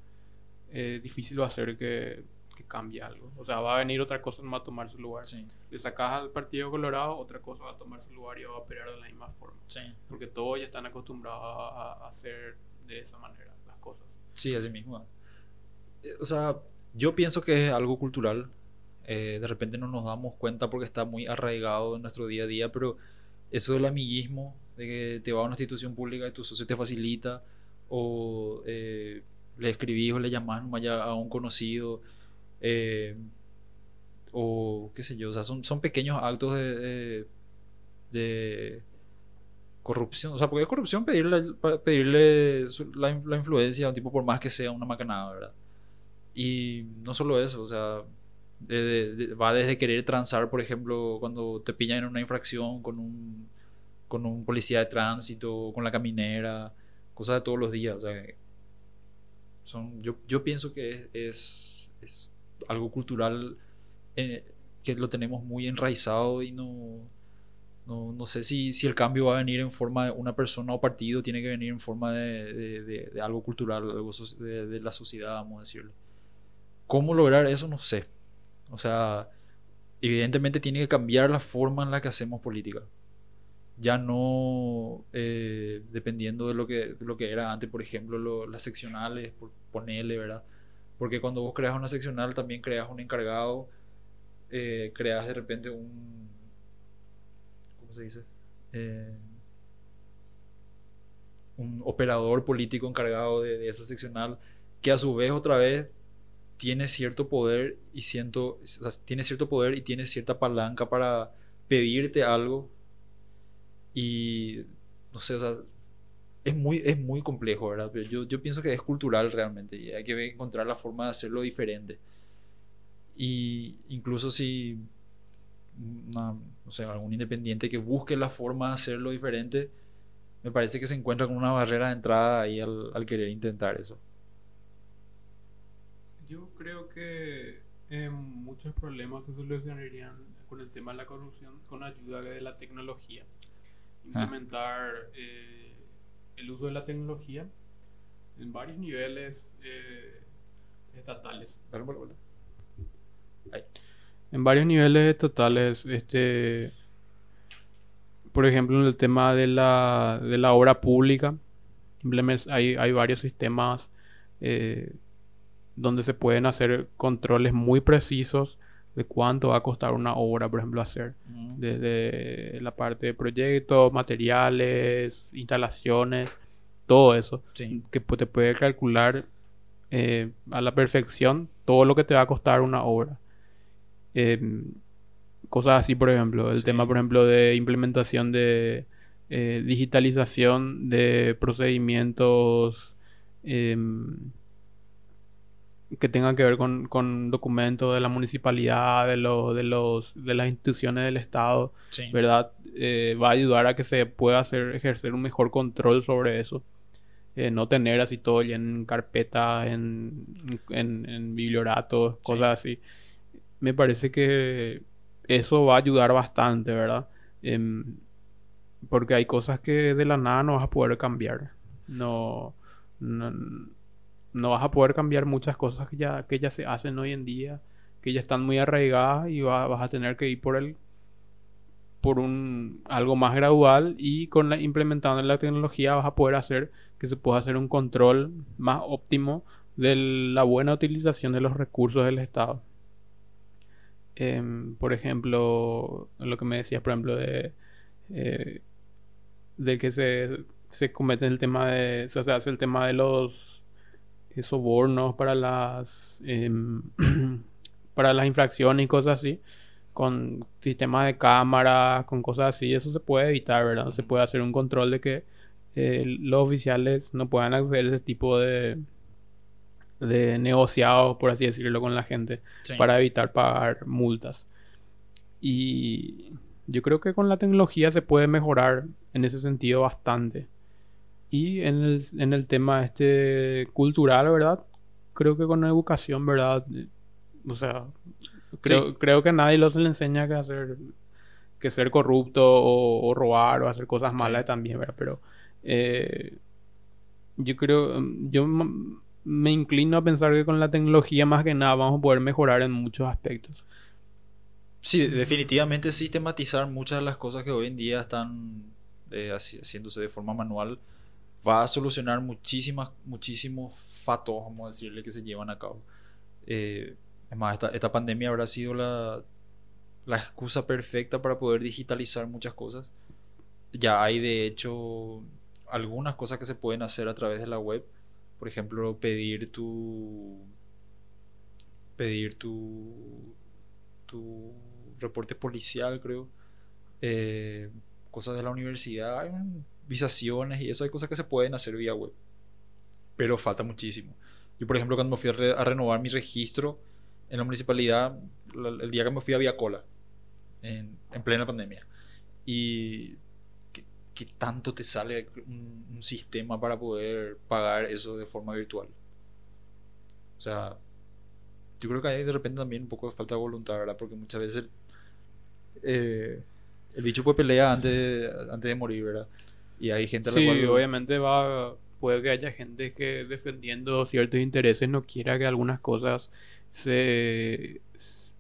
es difícil va a ser que, que, cambie algo. O sea, va a venir otra cosa, no va a tomar su lugar. Sí. Le sacas al Partido Colorado, otra cosa va a tomar su lugar y va a operar de la misma forma. Sí. Porque todos ya están acostumbrados a, hacer de esa manera las cosas. Sí, así mismo. Eh, o sea, yo pienso que es algo cultural. Eh, de repente no nos damos cuenta porque está muy arraigado en nuestro día a día, pero eso del amiguismo, de que te va a una institución pública y tu socio te facilita, o eh, le escribís o le llamás a un conocido, eh, o qué sé yo, o sea, son, son pequeños actos de, de, corrupción, o sea, porque es corrupción pedirle, pedirle la, influencia a un tipo por más que sea una macanada, ¿verdad? Y no solo eso, o sea, va desde querer transar, por ejemplo, cuando te pillan en una infracción con un, con un policía de tránsito, con la caminera, cosas de todos los días. O sea, son, yo, yo pienso que es, es, algo cultural eh, que lo tenemos muy enraizado y no, no, no, sé si, si el cambio va a venir en forma de una persona o partido, tiene que venir en forma de, de, de algo cultural, algo de, la sociedad, vamos a decirlo. ¿Cómo lograr eso? No sé. O sea, evidentemente tiene que cambiar la forma en la que hacemos política. Ya no eh, dependiendo de lo, que, lo que era antes, por ejemplo, las seccionales, por ponerle, ¿verdad? Porque cuando vos creas una seccional también creas un encargado, eh, creas de repente un... ¿Cómo se dice? Eh, un operador político encargado de esa seccional que a su vez otra vez tiene cierto poder y siento, tiene cierto poder y tiene cierta palanca para pedirte algo y no sé, o sea, es muy, es muy complejo, ¿verdad? Pero yo, yo pienso que es cultural realmente y hay que encontrar la forma de hacerlo diferente. Y incluso si, no sé, algún independiente que busque la forma de hacerlo diferente, me parece que se encuentra con una barrera de entrada ahí al, al querer intentar eso. Yo creo que eh, muchos problemas se solucionarían con el tema de la corrupción con ayuda de la tecnología. Ah. Implementar eh, el uso de la tecnología en varios niveles eh, estatales. En varios niveles estatales, este, por ejemplo, en el tema de la, de la obra pública, hay, hay varios sistemas eh, donde se pueden hacer controles muy precisos de cuánto va a costar una obra, por ejemplo, hacer. Desde la parte de proyectos, materiales, instalaciones, todo eso. Que te puede calcular eh, a la perfección todo lo que te va a costar una obra. Em, cosas así, por ejemplo. El tema, por ejemplo, de implementación de eh, digitalización de procedimientos. Que tenga que ver con, documentos de la municipalidad, de, de, los, de las instituciones del Estado, ¿verdad? Eh, va a ayudar a que se pueda hacer, ejercer un mejor control sobre eso. Eh, no tener así todo en carpetas, en, en, en biblioratos, cosas así. Me parece que eso va a ayudar bastante, ¿verdad? Em, porque hay cosas que de la nada no vas a poder cambiar. no, no no vas a poder cambiar muchas cosas que ya, que ya se hacen hoy en día, que ya están muy arraigadas y vas a tener que ir por el por un algo más gradual y con la implementando la tecnología vas a poder hacer que se pueda hacer un control más óptimo de la buena utilización de los recursos del Estado. Em, por ejemplo, lo que me decías, por ejemplo, de, eh, de que se, se comete el tema de, o sea, hace el tema de los sobornos para las em, [CLEARS THROAT] para las infracciones y cosas así con sistemas de cámara con cosas así eso se puede evitar verdad se puede hacer un control de que eh, los oficiales no puedan acceder a ese tipo de de negociados por así decirlo con la gente para evitar pagar multas. Y yo creo que con la tecnología se puede mejorar en ese sentido bastante y en el, en el tema este cultural, ¿verdad? Creo que con la educación, ¿verdad? O sea, creo, creo que nadie lo se le enseña que hacer que ser corrupto o, robar o hacer cosas malas también, ¿verdad? Pero eh, yo creo, yo me inclino a pensar que con la tecnología más que nada vamos a poder mejorar en muchos aspectos. Sí, definitivamente sistematizar muchas de las cosas que hoy en día están eh, haciéndose de forma manual va a solucionar muchísimas, muchísimos fatos, vamos a decirle, que se llevan a cabo. Eh, es esta, esta, pandemia habrá sido la, la excusa perfecta para poder digitalizar muchas cosas. Ya hay de hecho algunas cosas que se pueden hacer a través de la web. Por ejemplo, pedir tu pedir tu tu reporte policial, creo. Eh, cosas de la universidad, hay visaciones y eso, hay cosas que se pueden hacer vía web. Pero falta muchísimo. Yo, por ejemplo, cuando me fui a, renovar mi registro en la municipalidad, el día que me fui había cola en, plena pandemia. Y ¿qué, tanto te sale un, sistema para poder pagar eso de forma virtual? O sea, yo creo que hay de repente también un poco de falta de voluntad, ¿verdad? Porque muchas veces eh, el bicho puede pelear antes, antes de morir, ¿verdad? Y hay gente a la sí, obviamente va puede que haya gente que defendiendo ciertos intereses no quiera que algunas cosas se,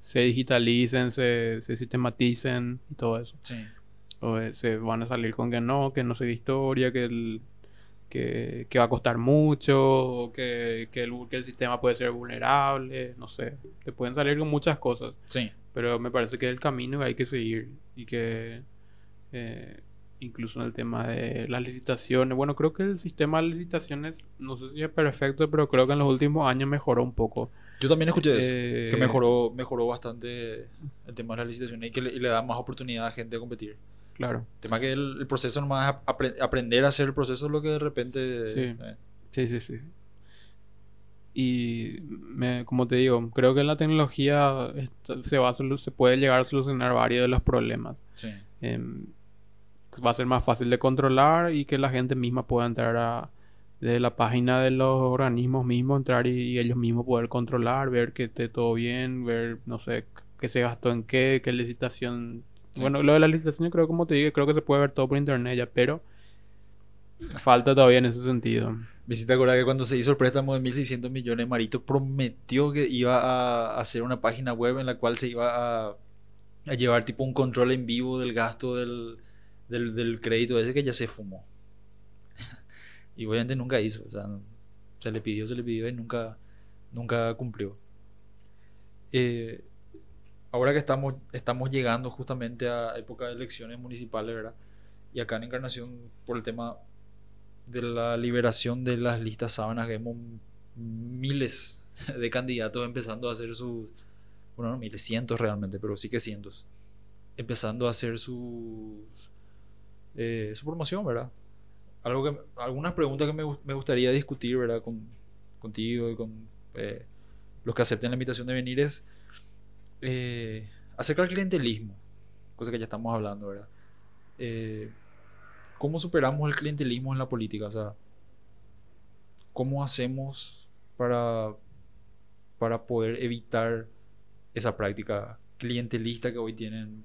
se digitalicen, se, se sistematicen y todo eso. Sí. O eh, se van a salir con que no, que no sé de historia, que el, que, que, va a costar mucho, que, que, el, que, el, sistema puede ser vulnerable, no sé. Te pueden salir con muchas cosas. Sí. Pero me parece que es el camino que hay que seguir y que eh, incluso en el tema de las licitaciones. Bueno, creo que el sistema de licitaciones, no sé si es perfecto, pero creo que en los últimos años mejoró un poco. Yo también escuché eso, que eh, mejoró, mejoró bastante el tema de las licitaciones y que le, da más oportunidad a gente de competir. Claro. El tema que el, proceso nomás es aprender a hacer el proceso es lo que de repente... Sí, eh. sí, sí, sí. Y como te digo, creo que en la tecnología se, va se puede llegar a solucionar varios de los problemas. Sí. Em, va a ser más fácil de controlar y que la gente misma pueda entrar a, desde la página de los organismos mismos, entrar y, ellos mismos poder controlar, ver que esté todo bien, ver, no sé, qué se gastó en qué, qué licitación. Bueno, lo de la licitación, creo, como te dije, creo que se puede ver todo por internet ya, pero falta todavía en ese sentido. Visita ahora que cuando se hizo el préstamo de 1.600 millones, Marito prometió que iba a hacer una página web en la cual se iba a, a llevar tipo un control en vivo del gasto del, del, crédito ese que ya se fumó. [LAUGHS] y obviamente nunca hizo. O sea, se le pidió, se le pidió y nunca, nunca cumplió. Eh, ahora que estamos, estamos llegando justamente a época de elecciones municipales, ¿verdad? Y acá en Encarnación, por el tema de la liberación de las listas sábanas, vemos miles [LAUGHS] de candidatos empezando a hacer sus, bueno, no miles, cientos realmente, pero sí que cientos, empezando a hacer sus eh, su promoción, ¿verdad? Algo que, algunas preguntas que me, me gustaría discutir, ¿verdad? Con, contigo y con eh, los que acepten la invitación de venir es eh, acerca del clientelismo, cosa que ya estamos hablando, ¿verdad? ¿Cómo superamos el clientelismo en la política? O sea, ¿cómo hacemos para, para poder evitar esa práctica clientelista que hoy tienen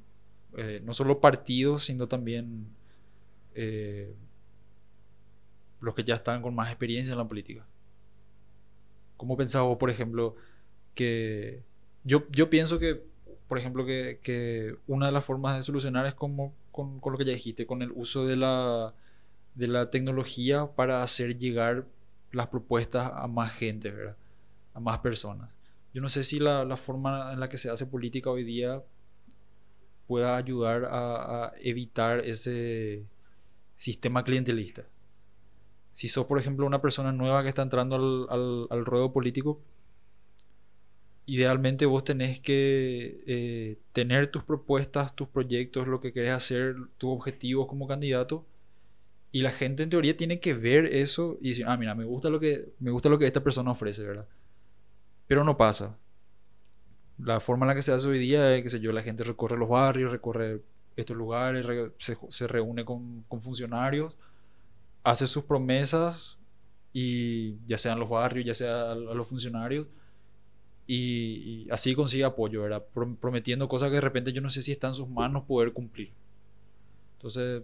no solo partidos, sino también eh, los que ya están con más experiencia en la política. ¿Cómo pensás vos, por ejemplo, que yo, yo pienso que, por ejemplo, que, una de las formas de solucionar es como con, lo que ya dijiste, con el uso de la, de la tecnología para hacer llegar las propuestas a más gente, ¿verdad? A más personas. Yo no sé si la, la forma en la que se hace política hoy día pueda ayudar a evitar ese, sistema clientelista. Si sos, por ejemplo, una persona nueva que está entrando al, al, ruedo político, idealmente vos tenés que eh, tener tus propuestas, tus proyectos, lo que querés hacer, tus objetivos como candidato. Y la gente en teoría tiene que ver eso y decir, ah, mira, me gusta lo que, me gusta lo que esta persona ofrece, ¿verdad? Pero no pasa. La forma en la que se hace hoy día es, que sé yo, la gente recorre los barrios, recorre estos lugares, se, reúne con, funcionarios, hace sus promesas y ya sean los barrios, ya sea a, los funcionarios, y, así consigue apoyo, ¿verdad? Prometiendo cosas que de repente yo no sé si está en sus manos poder cumplir. Entonces,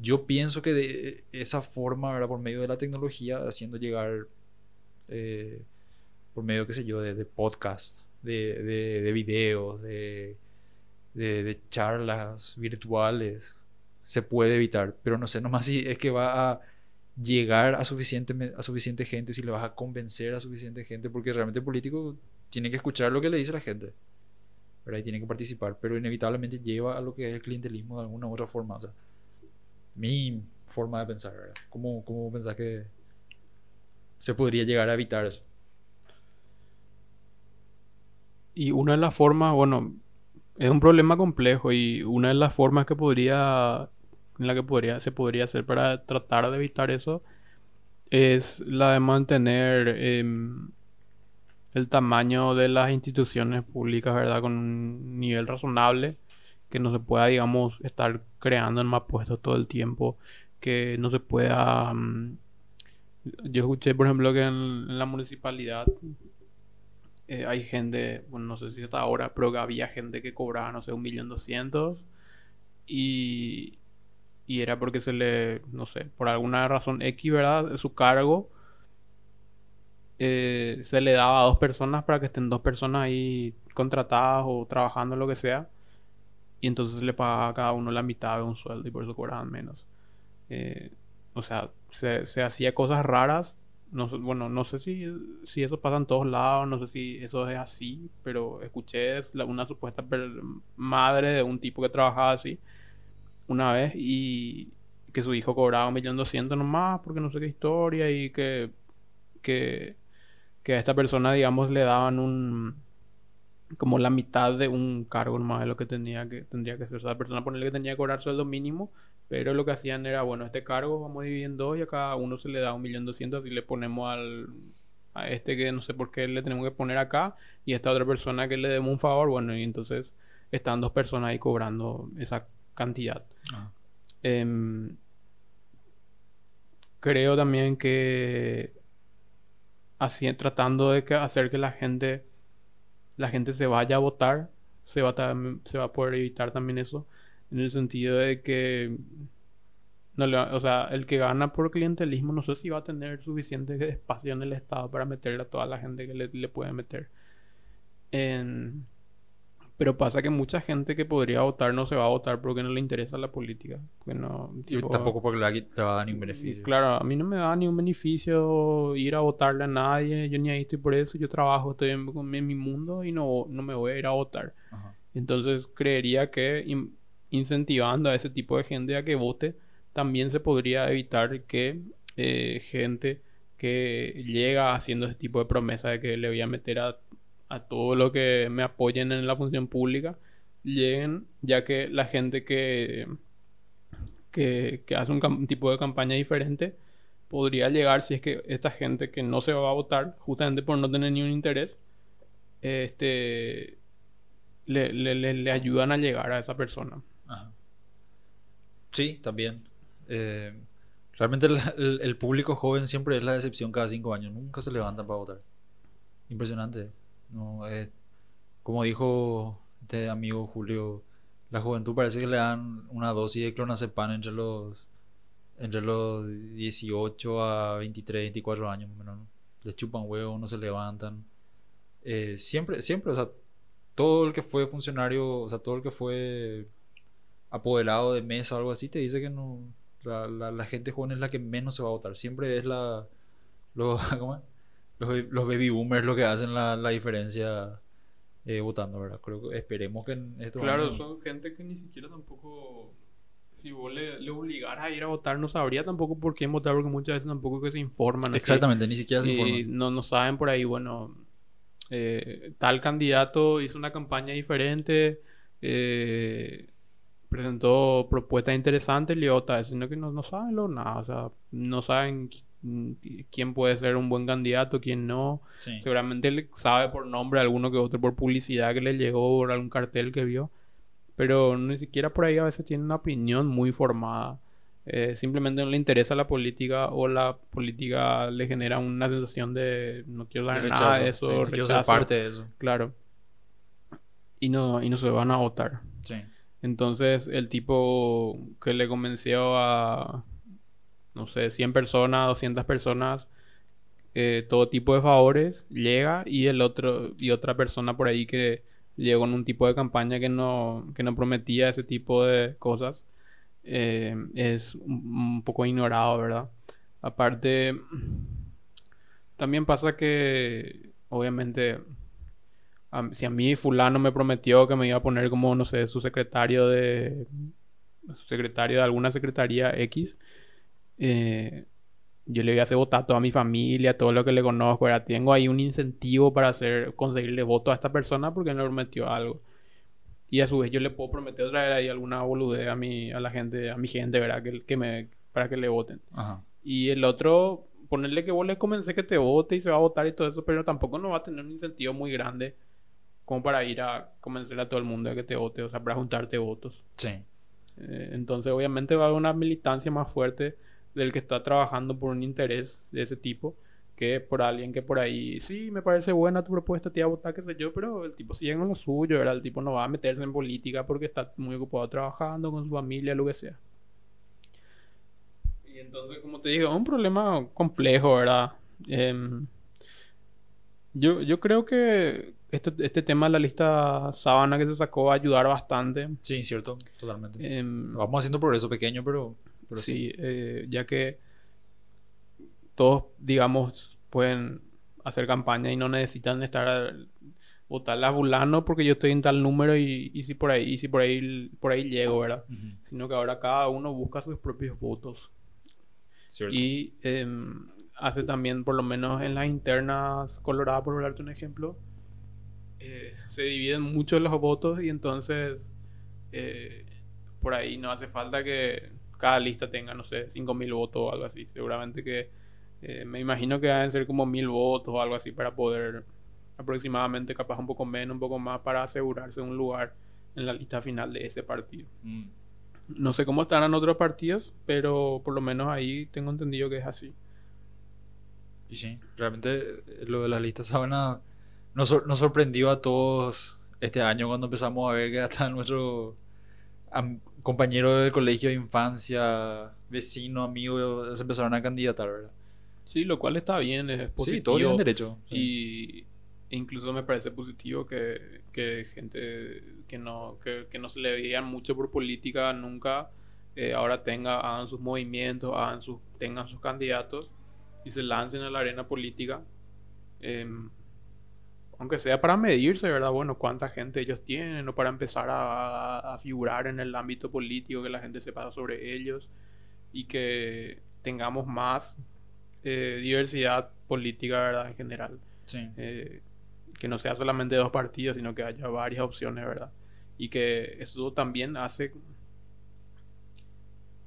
yo pienso que de esa forma, ¿verdad? Por medio de la tecnología, haciendo llegar, eh, por medio, qué sé yo, de, de podcast, de, de, de videos, de, de, charlas virtuales, se puede evitar. Pero no sé nomás si es que va a llegar a suficiente, a suficiente gente, si le vas a convencer a suficiente gente, porque realmente el político tiene que escuchar lo que le dice la gente. ¿verdad? Y tiene que participar, pero inevitablemente lleva a lo que es el clientelismo de alguna u otra forma. O sea, mi forma de pensar, ¿verdad? ¿Cómo, cómo pensás que se podría llegar a evitar eso? Y una de las formas, bueno, es un problema complejo y una de las formas que podría, en la que podría, se podría hacer para tratar de evitar eso es la de mantener em, el tamaño de las instituciones públicas, ¿verdad? Con un nivel razonable, que no se pueda, digamos, estar creando en más puestos todo el tiempo, que no se pueda... Mm, yo escuché, por ejemplo, que en, la municipalidad eh, hay gente, no sé si hasta ahora, pero que había gente que cobraba, no sé, un millón doscientos y, y era porque se le, no sé, por alguna razón X, ¿verdad? Su cargo eh, se le daba a dos personas para que estén dos personas ahí contratadas o trabajando lo que sea. Y entonces le pagaba a cada uno la mitad de un sueldo y por eso cobraban menos. Eh, o sea, se, hacía cosas raras. No, bueno, no sé si, si eso pasa en todos lados, no sé si eso es así, pero escuché una supuesta madre de un tipo que trabajaba así una vez y que su hijo cobraba un millón doscientos nomás porque no sé qué historia y que, que que a esta persona, digamos, le daban un como la mitad de un cargo más de lo que tenía que tendría que ser. esa persona ponerle que tenía que cobrar sueldo mínimo, pero lo que hacían era, bueno, este cargo vamos a dividir en dos y a cada uno se le da un millón doscientos y le ponemos al a este que no sé por qué le tenemos que poner acá y a esta otra persona que le demos un favor, bueno, y entonces están dos personas ahí cobrando esa cantidad. Ah. Em, creo también que así, tratando de que, hacer que la gente, la gente se vaya a votar, se va, a, se va a poder evitar también eso, en el sentido de que, no o sea, el que gana por clientelismo, no sé si va a tener suficiente espacio en el Estado para meterle a toda la gente que le, le puede meter. En, pero pasa que mucha gente que podría votar no se va a votar porque no le interesa la política. y tampoco porque le, va a dar ni un beneficio. Claro, a mí no me da ni un beneficio ir a votarle a nadie. Yo ni ahí estoy por eso. Yo trabajo, estoy en, mi mundo y no, no me voy a ir a votar. Entonces creería que incentivando a ese tipo de gente a que vote, también se podría evitar que eh, gente que llega haciendo ese tipo de promesa de que le voy a meter a a todo lo que me apoyen en la función pública lleguen, ya que la gente que, que, hace un, tipo de campaña diferente podría llegar si es que esta gente que no se va a votar, justamente por no tener ni un interés, este, le, le, ayudan a llegar a esa persona. Sí, también. Eh, realmente el, público joven siempre es la decepción cada cinco años. Nunca se levantan para votar. Impresionante. No, eh, como dijo este amigo Julio, la juventud parece que le dan una dosis de clonazepam entre los entre los 18 a 23, 24 años, ¿no? les chupan huevos, no se levantan. Eh, siempre, siempre, o sea, todo el que fue funcionario, o sea, todo el que fue apoderado de mesa o algo así, te dice que no, la, la, gente joven es la que menos se va a votar. Siempre es la, lo, [LAUGHS] ¿cómo es? los, baby boomers lo que hacen la, la diferencia eh, votando, ¿verdad? Creo que esperemos que en estos Claro, son gente que ni siquiera tampoco si vos le, le, obligaras a ir a votar, no sabría tampoco por qué votar, porque muchas veces tampoco que se informan. Exactamente, ni siquiera se informan. No, no saben por ahí, bueno, eh, tal candidato hizo una campaña diferente, eh, presentó propuestas interesantes, Liota, sino que no, no saben lo nada, o sea, no saben quién puede ser un buen candidato, quién no. Seguramente él sabe por nombre alguno que otro, por publicidad que le llegó, por algún cartel que vio. Pero ni siquiera por ahí a veces tiene una opinión muy formada. eh, simplemente no le interesa la política o la política le genera una sensación de no quiero dar nada de eso, no quiero ser parte de eso. Claro. Y no, y no se van a votar. Sí. Entonces el tipo que le convenció a, no sé, 100 personas, 200 personas, eh, todo tipo de favores, llega y el otro, y otra persona por ahí que llegó en un tipo de campaña que no, que no prometía ese tipo de cosas eh, es un, poco ignorado, ¿verdad? Aparte, también pasa que, obviamente, si a mí fulano me prometió que me iba a poner como, no sé, su secretario de, su secretario de alguna secretaría X, eh, yo le voy a hacer votar a toda mi familia, todo lo que le conozco. Tengo ahí un incentivo para hacer, conseguirle voto a esta persona porque me prometió algo. Y a su vez yo le puedo prometer traer ahí alguna boludez a mi, a la gente, a mi gente, ¿verdad? Que, que me, para que le voten. Y el otro, ponerle que vos le comencé que te vote y se va a votar y todo eso, pero tampoco no va a tener un incentivo muy grande como para ir a convencer a todo el mundo de que te vote, o sea, para juntarte votos. Sí. Eh, entonces, obviamente va a haber una militancia más fuerte del que está trabajando por un interés de ese tipo que por alguien que por ahí, sí, me parece buena tu propuesta, te iba a votar, qué sé yo, pero el tipo sigue en lo suyo, ¿verdad? El tipo no va a meterse en política porque está muy ocupado trabajando con su familia, lo que sea. Y entonces, como te dije, es un problema complejo, ¿verdad? Em, yo, yo creo que este, este tema de la lista sábana que se sacó va a ayudar bastante. Sí, cierto, totalmente. Em, Vamos haciendo progreso pequeño, pero... pero sí, eh, ya que todos, digamos, pueden hacer campaña y no necesitan estar votarle a fulano porque yo estoy en tal número y, y, si por ahí y si por ahí por ahí llego, ¿verdad? Sino que ahora cada uno busca sus propios votos. Y em, hace también, por lo menos en las internas coloradas, por darte un ejemplo, eh, se dividen mucho los votos y entonces eh, por ahí no hace falta que cada lista tenga, no sé, 5.000 votos o algo así. Seguramente que eh, me imagino que deben ser como mil votos o algo así para poder aproximadamente, capaz un poco menos, un poco más, para asegurarse un lugar en la lista final de ese partido. Mm. No sé cómo estarán otros partidos, pero por lo menos ahí tengo entendido que es así. Y sí, realmente lo de las listas sábana nos, nos sorprendió a todos este año cuando empezamos a ver que hasta nuestro compañero del colegio de infancia, vecino, amigo, se empezaron a candidatar, ¿verdad? Sí, lo cual está bien, es positivo. Sí, todo tienen derecho. Y incluso me parece positivo que, que gente que no, que, que, no se le veían mucho por política nunca eh, ahora tenga, hagan sus movimientos, hagan sus, tengan sus candidatos y se lancen a la arena política. Em, aunque sea para medirse, ¿verdad? Bueno, cuánta gente ellos tienen, o para empezar a, a, figurar en el ámbito político, que la gente sepa sobre ellos y que tengamos más eh, diversidad política, ¿verdad? En general. Eh, que no sea solamente dos partidos, sino que haya varias opciones, ¿verdad? Y que eso también hace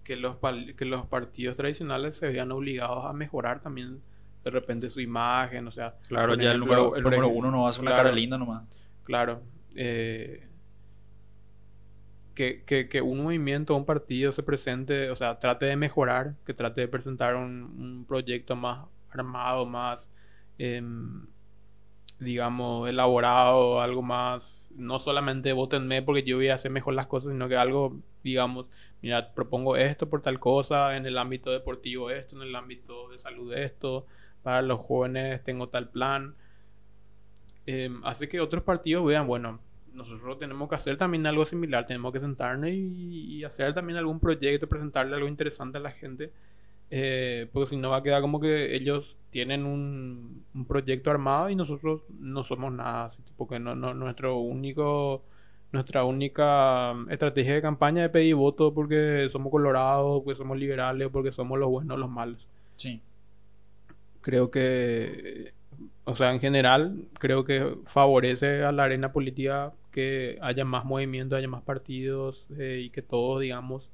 que los, que los partidos tradicionales se vean obligados a mejorar también de repente su imagen, o sea... Claro, ya el número, el número uno no va a ser una cara linda nomás. Claro. Eh, que, que, un movimiento un partido se presente, o sea, trate de mejorar, que trate de presentar un, proyecto más armado, más, em, digamos, elaborado, algo más, no solamente votenme porque yo voy a hacer mejor las cosas, sino que algo, digamos, mira, propongo esto por tal cosa, en el ámbito deportivo esto, en el ámbito de salud esto, para los jóvenes tengo tal plan. Em, hace que otros partidos vean, bueno, nosotros tenemos que hacer también algo similar, tenemos que sentarnos y, hacer también algún proyecto, presentarle algo interesante a la gente, eh, porque si no va a quedar como que ellos tienen un, proyecto armado y nosotros no somos nada, porque no, no, nuestro único nuestra única estrategia de campaña es pedir votos porque somos colorados, porque somos liberales, porque somos los buenos, los malos. Sí. Creo que, o sea, en general, creo que favorece a la arena política que haya más movimiento, haya más partidos eh, y que todos, digamos,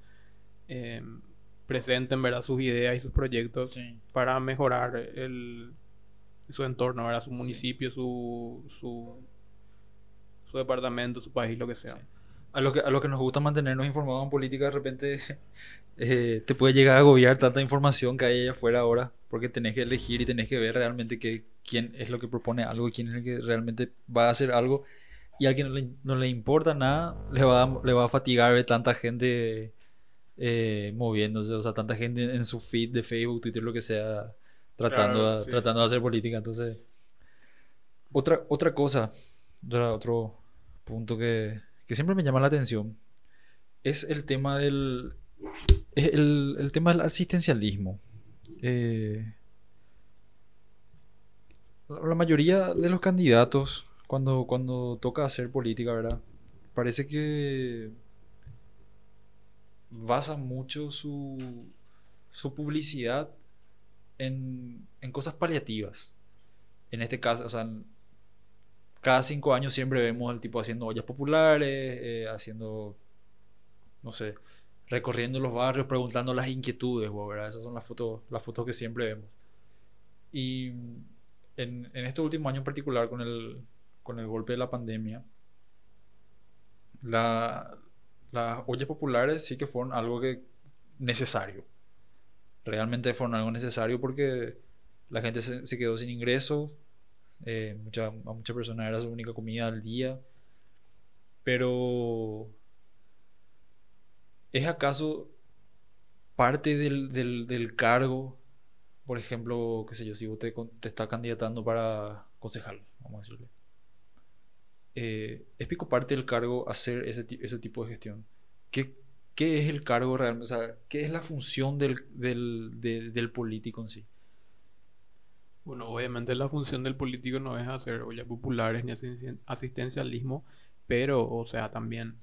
em, presenten ¿verdad? sus ideas y sus proyectos para mejorar el, su entorno, ¿verdad? su municipio, su, su, su, departamento, su país, lo que sea. A lo que, a lo que nos gusta mantenernos informados en política, de repente [LAUGHS] eh, te puede llegar a agobiar tanta información que hay allá afuera ahora, porque tenés que elegir y tenés que ver realmente que, quién es lo que propone algo quién es el que realmente va a hacer algo. Y a quien no le, no le importa nada, le va, a, le va a fatigar ver tanta gente eh, moviéndose, o sea, tanta gente en, su feed de Facebook, Twitter, lo que sea, tratando, tratando de hacer política. Entonces, otra, otra cosa, otro punto que, que siempre me llama la atención es el tema del el, tema del asistencialismo. Eh, la mayoría de los candidatos, cuando, cuando toca hacer política, ¿verdad? Parece que basa mucho su, su publicidad en, en cosas paliativas. En este caso, o sea, cada cinco años siempre vemos al tipo haciendo ollas populares, eh, haciendo, no sé, recorriendo los barrios, preguntando las inquietudes, ¿verdad? Esas son las fotos, las fotos que siempre vemos. Y en, en este último año en particular, con el, con el golpe de la pandemia, la, las ollas populares sí que fueron algo que necesario. Realmente fueron algo necesario porque la gente se quedó sin ingresos, eh, mucha, a muchas personas era su única comida al día. Pero, ¿es acaso parte del, del, del cargo? Por ejemplo, qué sé yo, si vos te, te estás candidatando para concejal, vamos a decirle. Eh, ¿Es pico parte del cargo hacer ese, ese tipo de gestión? ¿Qué, ¿Qué, es el cargo realmente? O sea, ¿qué es la función del, del, del político en sí? Bueno, obviamente la función del político no es hacer ollas populares ni asistencialismo, pero, o sea, también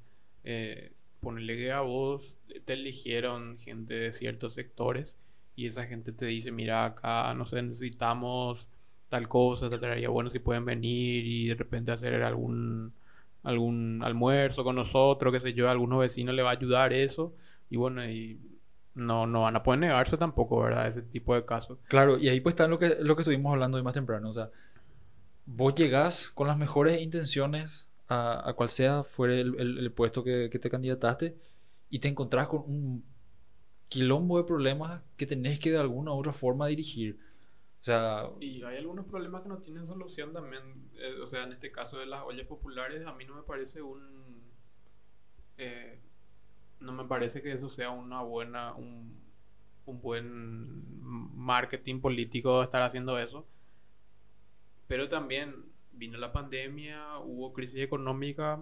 eh, ponerle que a vos te eligieron gente de ciertos sectores y esa gente te dice, mira, acá no sé, necesitamos tal cosa, te traería bueno si pueden venir y de repente hacer algún algún almuerzo con nosotros, qué sé yo, a algunos vecinos le va a ayudar eso y bueno, y no, no van a poder negarse tampoco, ¿verdad? Ese tipo de casos. Claro, y ahí pues está lo que, lo que estuvimos hablando hoy más temprano. O sea, vos llegás con las mejores intenciones a, a cual sea fuera el, el, puesto que, que, te candidataste y te encontrás con un quilombo de problemas que tenés que de alguna u otra forma dirigir. O sea... Y hay algunos problemas que no tienen solución también. Eh, o sea, en este caso de las ollas populares, a mí no me parece un... Eh, no me parece que eso sea una buena, un, un buen marketing político estar haciendo eso. Pero también vino la pandemia, hubo crisis económica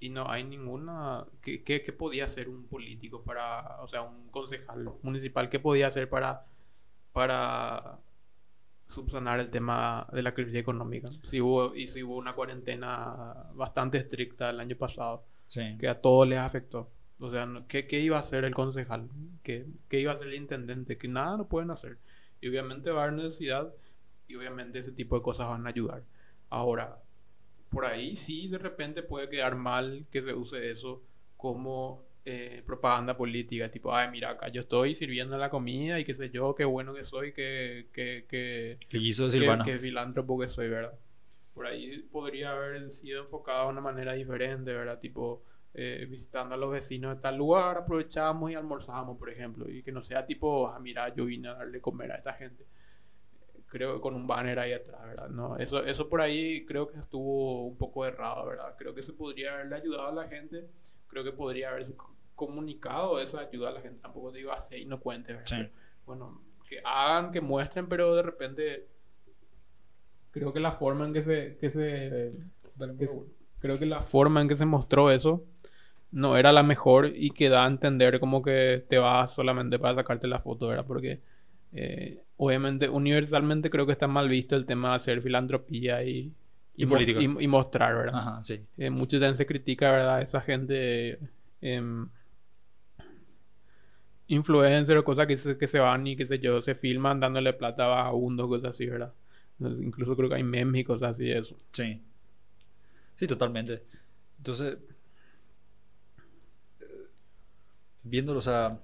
y no hay ninguna... ¿Qué, qué, podía hacer un político para, o sea, un concejal municipal, qué podía hacer para, para subsanar el tema de la crisis económica? Si hubo, y si hubo una cuarentena bastante estricta el año pasado, que a todos les afectó. O sea, ¿qué, ¿qué, iba a hacer el concejal? ¿Qué, ¿Qué, iba a hacer el intendente? Que nada no pueden hacer. Y obviamente va a haber necesidad y obviamente ese tipo de cosas van a ayudar. Ahora, por ahí sí de repente puede quedar mal que se use eso como eh, propaganda política, tipo, ay, mira, acá yo estoy sirviendo la comida y qué sé yo, qué bueno que soy, que, que, que, que, que filántropo que soy, ¿verdad? Por ahí podría haber sido enfocado de una manera diferente, ¿verdad? Tipo, eh, visitando a los vecinos de tal lugar, aprovechamos y almorzamos, por ejemplo, y que no sea tipo, ah, mira, yo vine a darle comer a esta gente. Creo que con un banner ahí atrás, ¿verdad? No, eso, eso por ahí creo que estuvo un poco errado, ¿verdad? Creo que se podría haberle ayudado a la gente, creo que podría haberse comunicado esa ayuda a la gente, tampoco digo así y no cuente, ¿verdad? Bueno, que hagan, que muestren, pero de repente creo que la forma en que se, que se, creo que la forma en que se mostró eso no era la mejor y que da a entender como que te vas solamente para sacarte la foto, ¿verdad? Porque eh, obviamente universalmente creo que está mal visto el tema de hacer filantropía y, y, y, mostrar, ¿verdad? Ajá, sí. Eh, muchas veces se critica, ¿verdad? Esa gente... Eh, influencer o cosas que se, que se van y que sé yo, se filman dándole plata a vagabundos, cosas así, ¿verdad? Incluso creo que hay memes y cosas así de eso. Sí. Sí, totalmente. Entonces, viéndolo, o sea,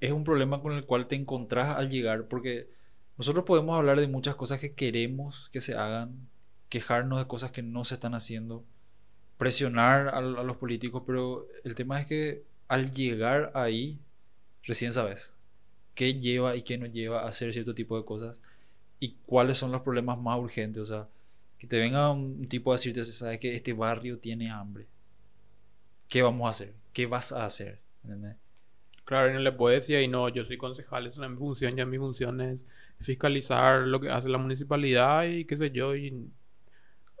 es un problema con el cual te encontrás al llegar, porque nosotros podemos hablar de muchas cosas que queremos que se hagan, quejarnos de cosas que no se están haciendo, presionar a, los políticos, pero el tema es que al llegar ahí, recién sabes qué lleva y qué no lleva a hacer cierto tipo de cosas y cuáles son los problemas más urgentes. O sea, que te venga un tipo a decirte, sabes que este barrio tiene hambre. ¿Qué vamos a hacer? ¿Qué vas a hacer? Claro, y no le puedes decir, y no, yo soy concejal, esa es mi función, ya mi función es fiscalizar lo que hace la municipalidad y qué sé yo, y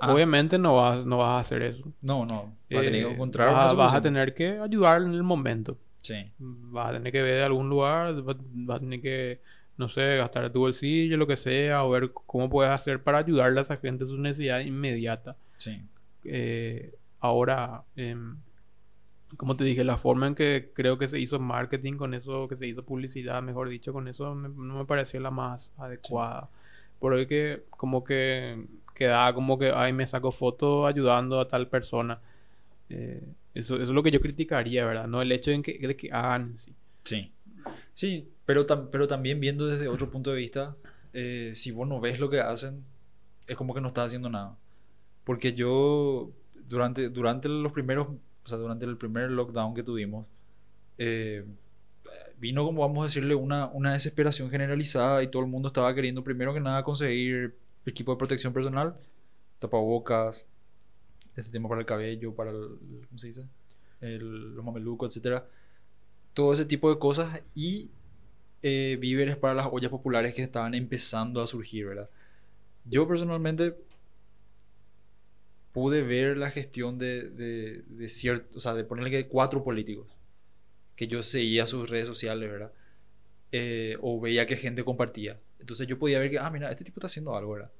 Ah. Obviamente no vas, no vas a hacer eso. No, no. Vas, a, tener que eh, encontrar vas, a tener que ayudar en el momento. Sí. Vas a tener que ver de algún lugar, vas, a tener que, no sé, gastar tu bolsillo, lo que sea, o ver cómo puedes hacer para ayudarle a esa gente en su necesidad inmediata. Sí. Eh, ahora, em, como te dije, la forma en que creo que se hizo marketing con eso, que se hizo publicidad, mejor dicho, con eso, no me pareció la más adecuada. Porque como que quedaba como que, ay, me saco foto ayudando a tal persona. Eh, eso, eso, es lo que yo criticaría, ¿verdad? No el hecho de que, de que hagan sí. Sí, sí pero, pero también viendo desde otro punto de vista, eh, si vos no ves lo que hacen, es como que no estás haciendo nada. Porque yo, durante, durante los primeros, o sea, durante el primer lockdown que tuvimos, eh, vino como vamos a decirle una, una desesperación generalizada y todo el mundo estaba queriendo primero que nada conseguir equipo de protección personal, tapabocas, ese tema para el cabello, para el, ¿cómo se dice? El, los mamelucos, etcétera. Todo ese tipo de cosas y eh, víveres para las ollas populares que estaban empezando a surgir, ¿verdad? Yo personalmente pude ver la gestión de, de, de cierto, o sea, de ponerle que cuatro políticos que yo seguía sus redes sociales, ¿verdad? Eh, o veía que gente compartía. Entonces yo podía ver que, ah, mira, este tipo está haciendo algo, ¿verdad?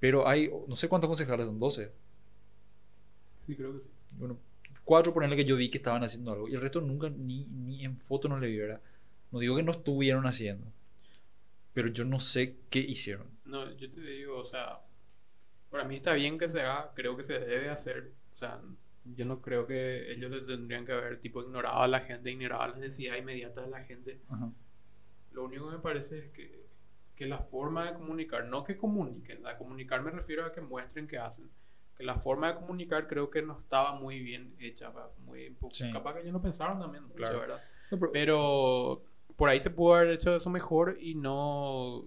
Pero hay, no sé cuántos concejales son, 12. Sí, creo que sí. Bueno, cuatro ponerle que yo vi que estaban haciendo algo. Y el resto nunca, ni, ni en foto no le vi, ¿verdad? No digo que no estuvieron haciendo. Pero yo no sé qué hicieron. No, yo te digo, o sea, para mí está bien que se haga, creo que se debe hacer. O sea, yo no creo que ellos les tendrían que haber tipo ignorado a la gente, ignorado las necesidades inmediatas de la gente. Lo único que me parece es que, que, la forma de comunicar, no que comuniquen, a comunicar me refiero a que muestren qué hacen. Que la forma de comunicar creo que no estaba muy bien hecha, muy capaz que ellos no pensaron también, claro. ¿verdad? pero... por ahí se pudo haber hecho eso mejor y no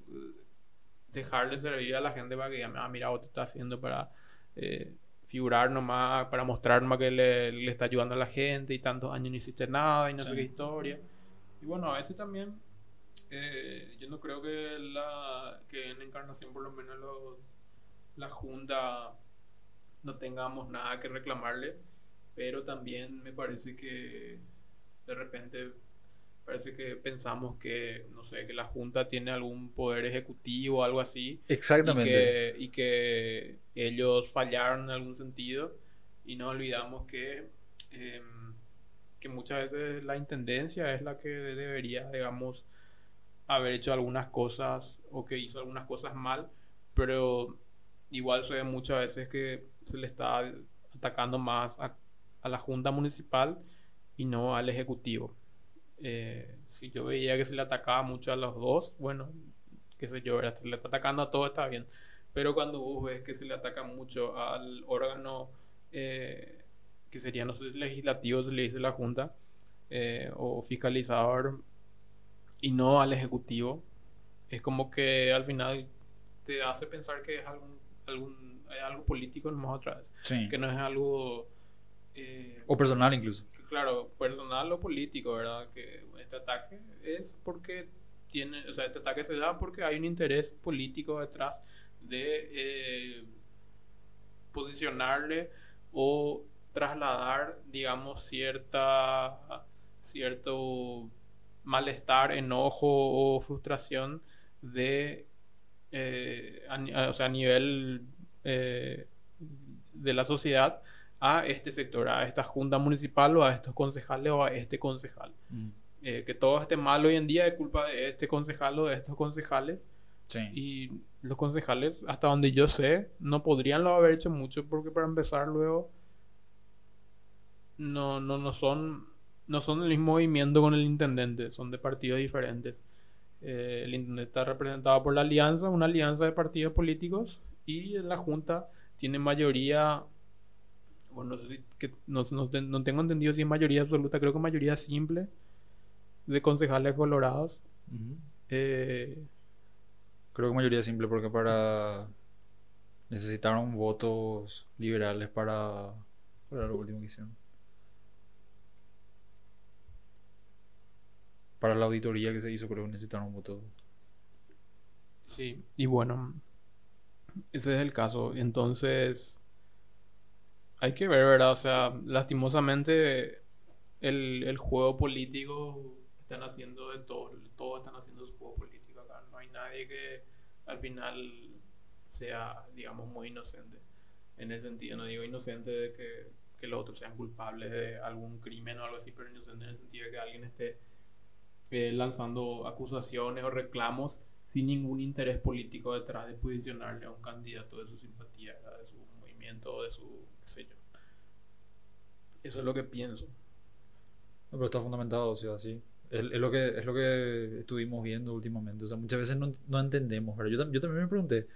dejarle servir a la gente para que digan, ah, mira, vos te estás haciendo para eh, figurar nomás, para mostrar nomás que le, le, está ayudando a la gente y tantos años no hiciste nada y no sé qué historia. Y bueno, a veces también, eh, yo no creo que, la, que en Encarnación por lo menos la Junta no tengamos nada que reclamarle, pero también me parece que de repente parece que pensamos que, no sé, que la Junta tiene algún poder ejecutivo o algo así. Exactamente. Y que, ellos fallaron en algún sentido. Y no olvidamos que, em, que muchas veces la intendencia es la que debería, digamos, haber hecho algunas cosas o que hizo algunas cosas mal, pero igual se ve muchas veces que se le está atacando más a, a la Junta Municipal y no al Ejecutivo. Eh, si yo veía que se le atacaba mucho a los dos, bueno, qué sé yo, se le está atacando a todo, está bien. Pero cuando vos ves que se le ataca mucho al órgano eh, que sería, no sé, legislativo, se le dice la Junta, eh, o fiscalizador, y no al Ejecutivo, es como que al final te hace pensar que es algún, algún algo político nomás otra vez. Que no es algo... o personal incluso claro, personal o político, ¿verdad? Que este ataque es porque tiene, o sea, este ataque se da porque hay un interés político detrás de eh, posicionarle o trasladar, digamos, cierta, cierto malestar, enojo o frustración de, eh, a, o sea, a nivel eh, de la sociedad a este sector, a esta junta municipal o a estos concejales o a este concejal. Mm. Eh, que todo esté mal hoy en día es culpa de este concejal o de estos concejales. Y los concejales, hasta donde yo sé, no podrían lo haber hecho mucho porque para empezar luego no, no, no son no son del mismo movimiento con el intendente, son de partidos diferentes. Eh, el intendente está representado por la alianza, una alianza de partidos políticos, y la junta tiene mayoría bueno, que no, no, tengo entendido si es mayoría absoluta, creo que mayoría simple de concejales colorados. Eh, creo que mayoría simple porque para necesitaron votos liberales para, para lo último que hicieron. Para la auditoría que se hizo creo que necesitaron votos. Sí, y bueno, ese es el caso. Entonces, hay que ver, ¿verdad? O sea, lastimosamente el, el juego político están haciendo de todo, todos están haciendo su juego político acá. No hay nadie que al final sea, digamos, muy inocente. En ese sentido, no digo inocente de que, que los otros sean culpables de algún crimen o algo así, pero inocente en el sentido de que alguien esté eh, lanzando acusaciones o reclamos sin ningún interés político detrás de posicionarle a un candidato de su simpatía, de su movimiento de su. Eso es lo que pienso. pero está fundamentado, o sea, sí. Es, lo que, es lo que estuvimos viendo últimamente. O sea, muchas veces no, no entendemos, ¿verdad? Yo, yo, también me pregunté,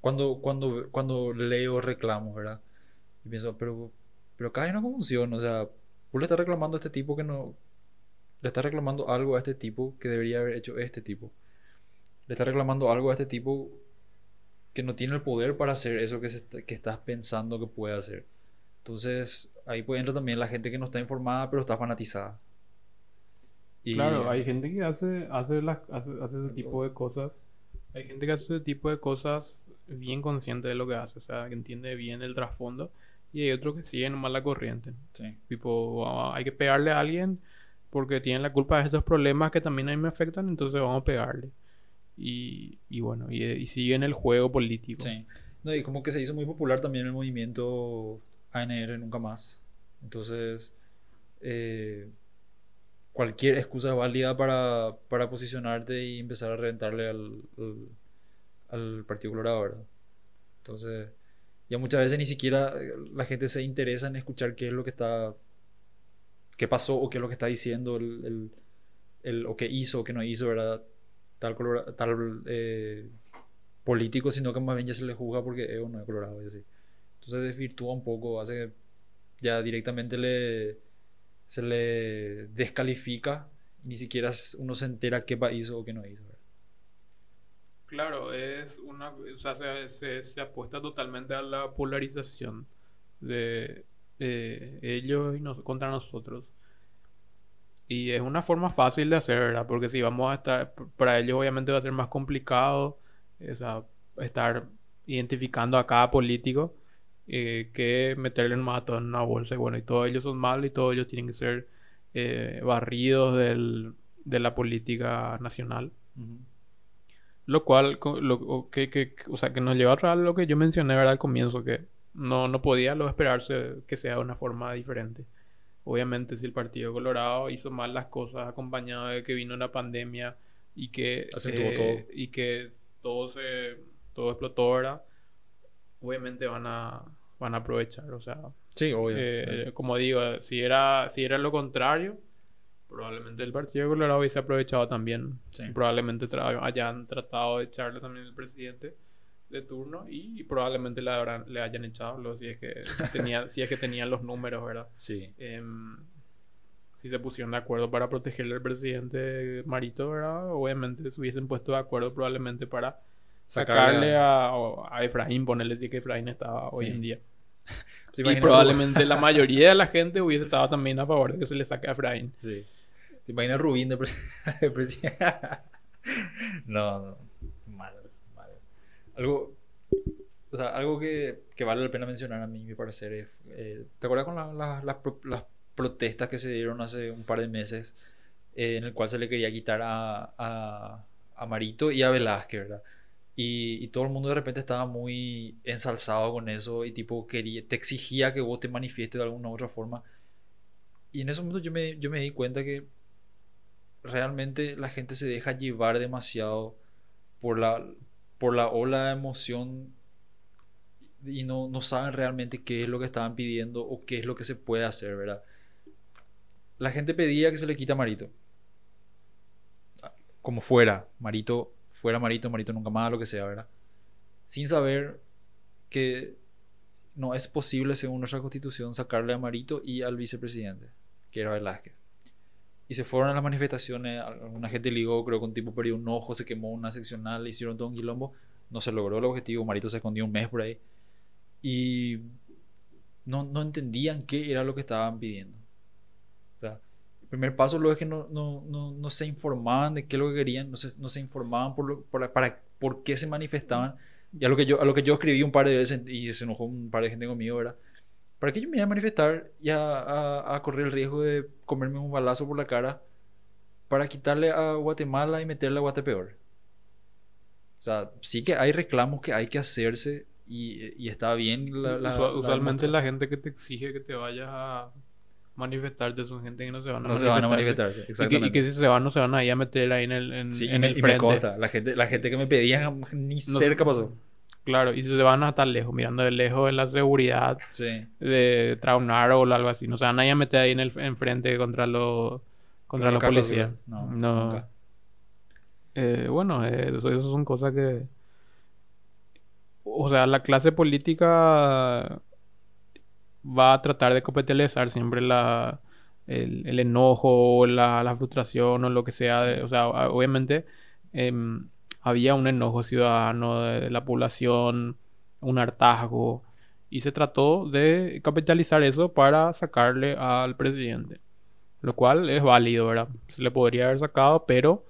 cuando, cuando, cuando leo reclamos, ¿verdad? Y pienso, pero, pero acá hay una confusión, o sea, tú le estás reclamando a este tipo que no... Le estás reclamando algo a este tipo que debería haber hecho este tipo le está reclamando algo a este tipo que no tiene el poder para hacer eso que, que estás pensando que puede hacer. Entonces, ahí puede entrar también la gente que no está informada, pero está fanatizada. claro, hay gente que hace, hace, hace, ese tipo de cosas. Hay gente que hace ese tipo de cosas bien consciente de lo que hace, o sea, que entiende bien el trasfondo. Y hay otros que siguen nomás la corriente. Sí. Tipo, ah, hay que pegarle a alguien porque tienen la culpa de estos problemas que también a mí me afectan, entonces vamos a pegarle y, y bueno, y, y, sigue en el juego político. Sí. No, y como que se hizo muy popular también el movimiento ANR Nunca Más. Entonces, eh, cualquier excusa es válida para, para, posicionarte y empezar a reventarle al, al, Partido Colorado, ¿verdad? Entonces, ya muchas veces ni siquiera la gente se interesa en escuchar qué es lo que está, qué pasó o qué es lo que está diciendo el, el, o qué hizo o qué no hizo, ¿verdad? tal, tal eh, político, sino que más bien ya se le juzga porque es no es colorado y así. Entonces desvirtúa un poco, hace que ya directamente le, se le descalifica y ni siquiera uno se entera qué hizo o qué no hizo. Claro, es una, o sea, se, se, apuesta totalmente a la polarización de, ellos y contra nosotros. Y es una forma fácil de hacer, ¿verdad? Porque si vamos a estar, para ellos obviamente va a ser más complicado estar identificando a cada político eh, que meterle en mato en una bolsa. Y bueno, y todos ellos son malos y todos ellos tienen que ser eh, barridos del, de la política nacional. Lo cual, lo, que, que, o sea, que nos lleva a lo que yo mencioné ¿verdad? al comienzo, que no, no podía lo esperarse que sea de una forma diferente. Obviamente si el Partido Colorado hizo mal las cosas acompañado de que vino una pandemia y que, eh, y que todo se todo explotó ahora, obviamente van a van a aprovechar, o sea, sí, eh, como digo, si era si era lo contrario, probablemente el Partido Colorado hubiese aprovechado también. Probablemente hayan tratado de echarle también el presidente de turno y, probablemente le, le hayan echado si es que [LAUGHS] tenía, si es que tenían los números, ¿verdad? Sí. Em, si se pusieron de acuerdo para protegerle al presidente Marito, ¿verdad? Obviamente se hubiesen puesto de acuerdo probablemente para sacarle a, a, Efraín, ponerle que Efraín estaba hoy en día. [LAUGHS] y probablemente la [LAUGHS] mayoría de la gente hubiese estado también a favor de que se le saque a Efraín. Sí. ¿Te imaginas Rubín de, [LAUGHS] presidente? no, no. Mal algo, o sea, algo que, que, vale la pena mencionar a mí, mi parecer, es, eh, ¿te acuerdas con las, las, protestas que se dieron hace un par de meses eh, en el cual se le quería quitar a, a, a Marito y a Velázquez, ¿verdad? Y, todo el mundo de repente estaba muy ensalzado con eso y tipo quería, te exigía que vos te manifiestes de alguna u otra forma. Y en ese momento yo me, yo me di cuenta que realmente la gente se deja llevar demasiado por la, por la ola de emoción y no, no saben realmente qué es lo que estaban pidiendo o qué es lo que se puede hacer, ¿verdad? La gente pedía que se le quita Marito. Como fuera, Marito, fuera Marito, Marito nunca más, lo que sea, ¿verdad? Sin saber que no es posible, según nuestra constitución, sacarle a Marito y al vicepresidente, que era Velázquez. Y se fueron a las manifestaciones, alguna gente ligó, creo que un tipo perdió un ojo, se quemó una seccional, hicieron todo un quilombo, no se logró el objetivo, Marito se escondió un mes por ahí. Y no, no entendían qué era lo que estaban pidiendo. O sea, primer paso luego es que no, no, no, no se informaban de qué es lo que querían, no se, no se informaban por, lo, por, para, por qué se manifestaban. Y a lo, que yo, a lo que yo escribí un par de veces y se enojó un par de gente conmigo, ¿verdad? ¿Para qué yo me iba a manifestar y a, a, correr el riesgo de comerme un balazo por la cara para quitarle a Guatemala y meterle a Guatepeor? O sea, sí que hay reclamos que hay que hacerse y, y está bien. La, usualmente la, gente que te exige que te vayas a manifestarte son gente que no se van a no se van a manifestarse exactamente. Y que, si se van no se van a ir a meter ahí en el, en, en el y frente. Me consta. La gente, la gente que me pedía ni cerca pasó. Claro, y si se van a estar lejos, mirando de lejos en la seguridad de Traunar o algo así. No se van a ir a meter ahí en el enfrente contra los contra los policías. No. no. Eh, bueno, eh, eso, son cosas que. O sea, la clase política va a tratar de capitalizar siempre la, el, enojo, la, la frustración o lo que sea. o sea, obviamente. Em, había un enojo ciudadano de la población, un hartazgo, y se trató de capitalizar eso para sacarle al presidente. Lo cual es válido, ¿verdad? Se le podría haber sacado, pero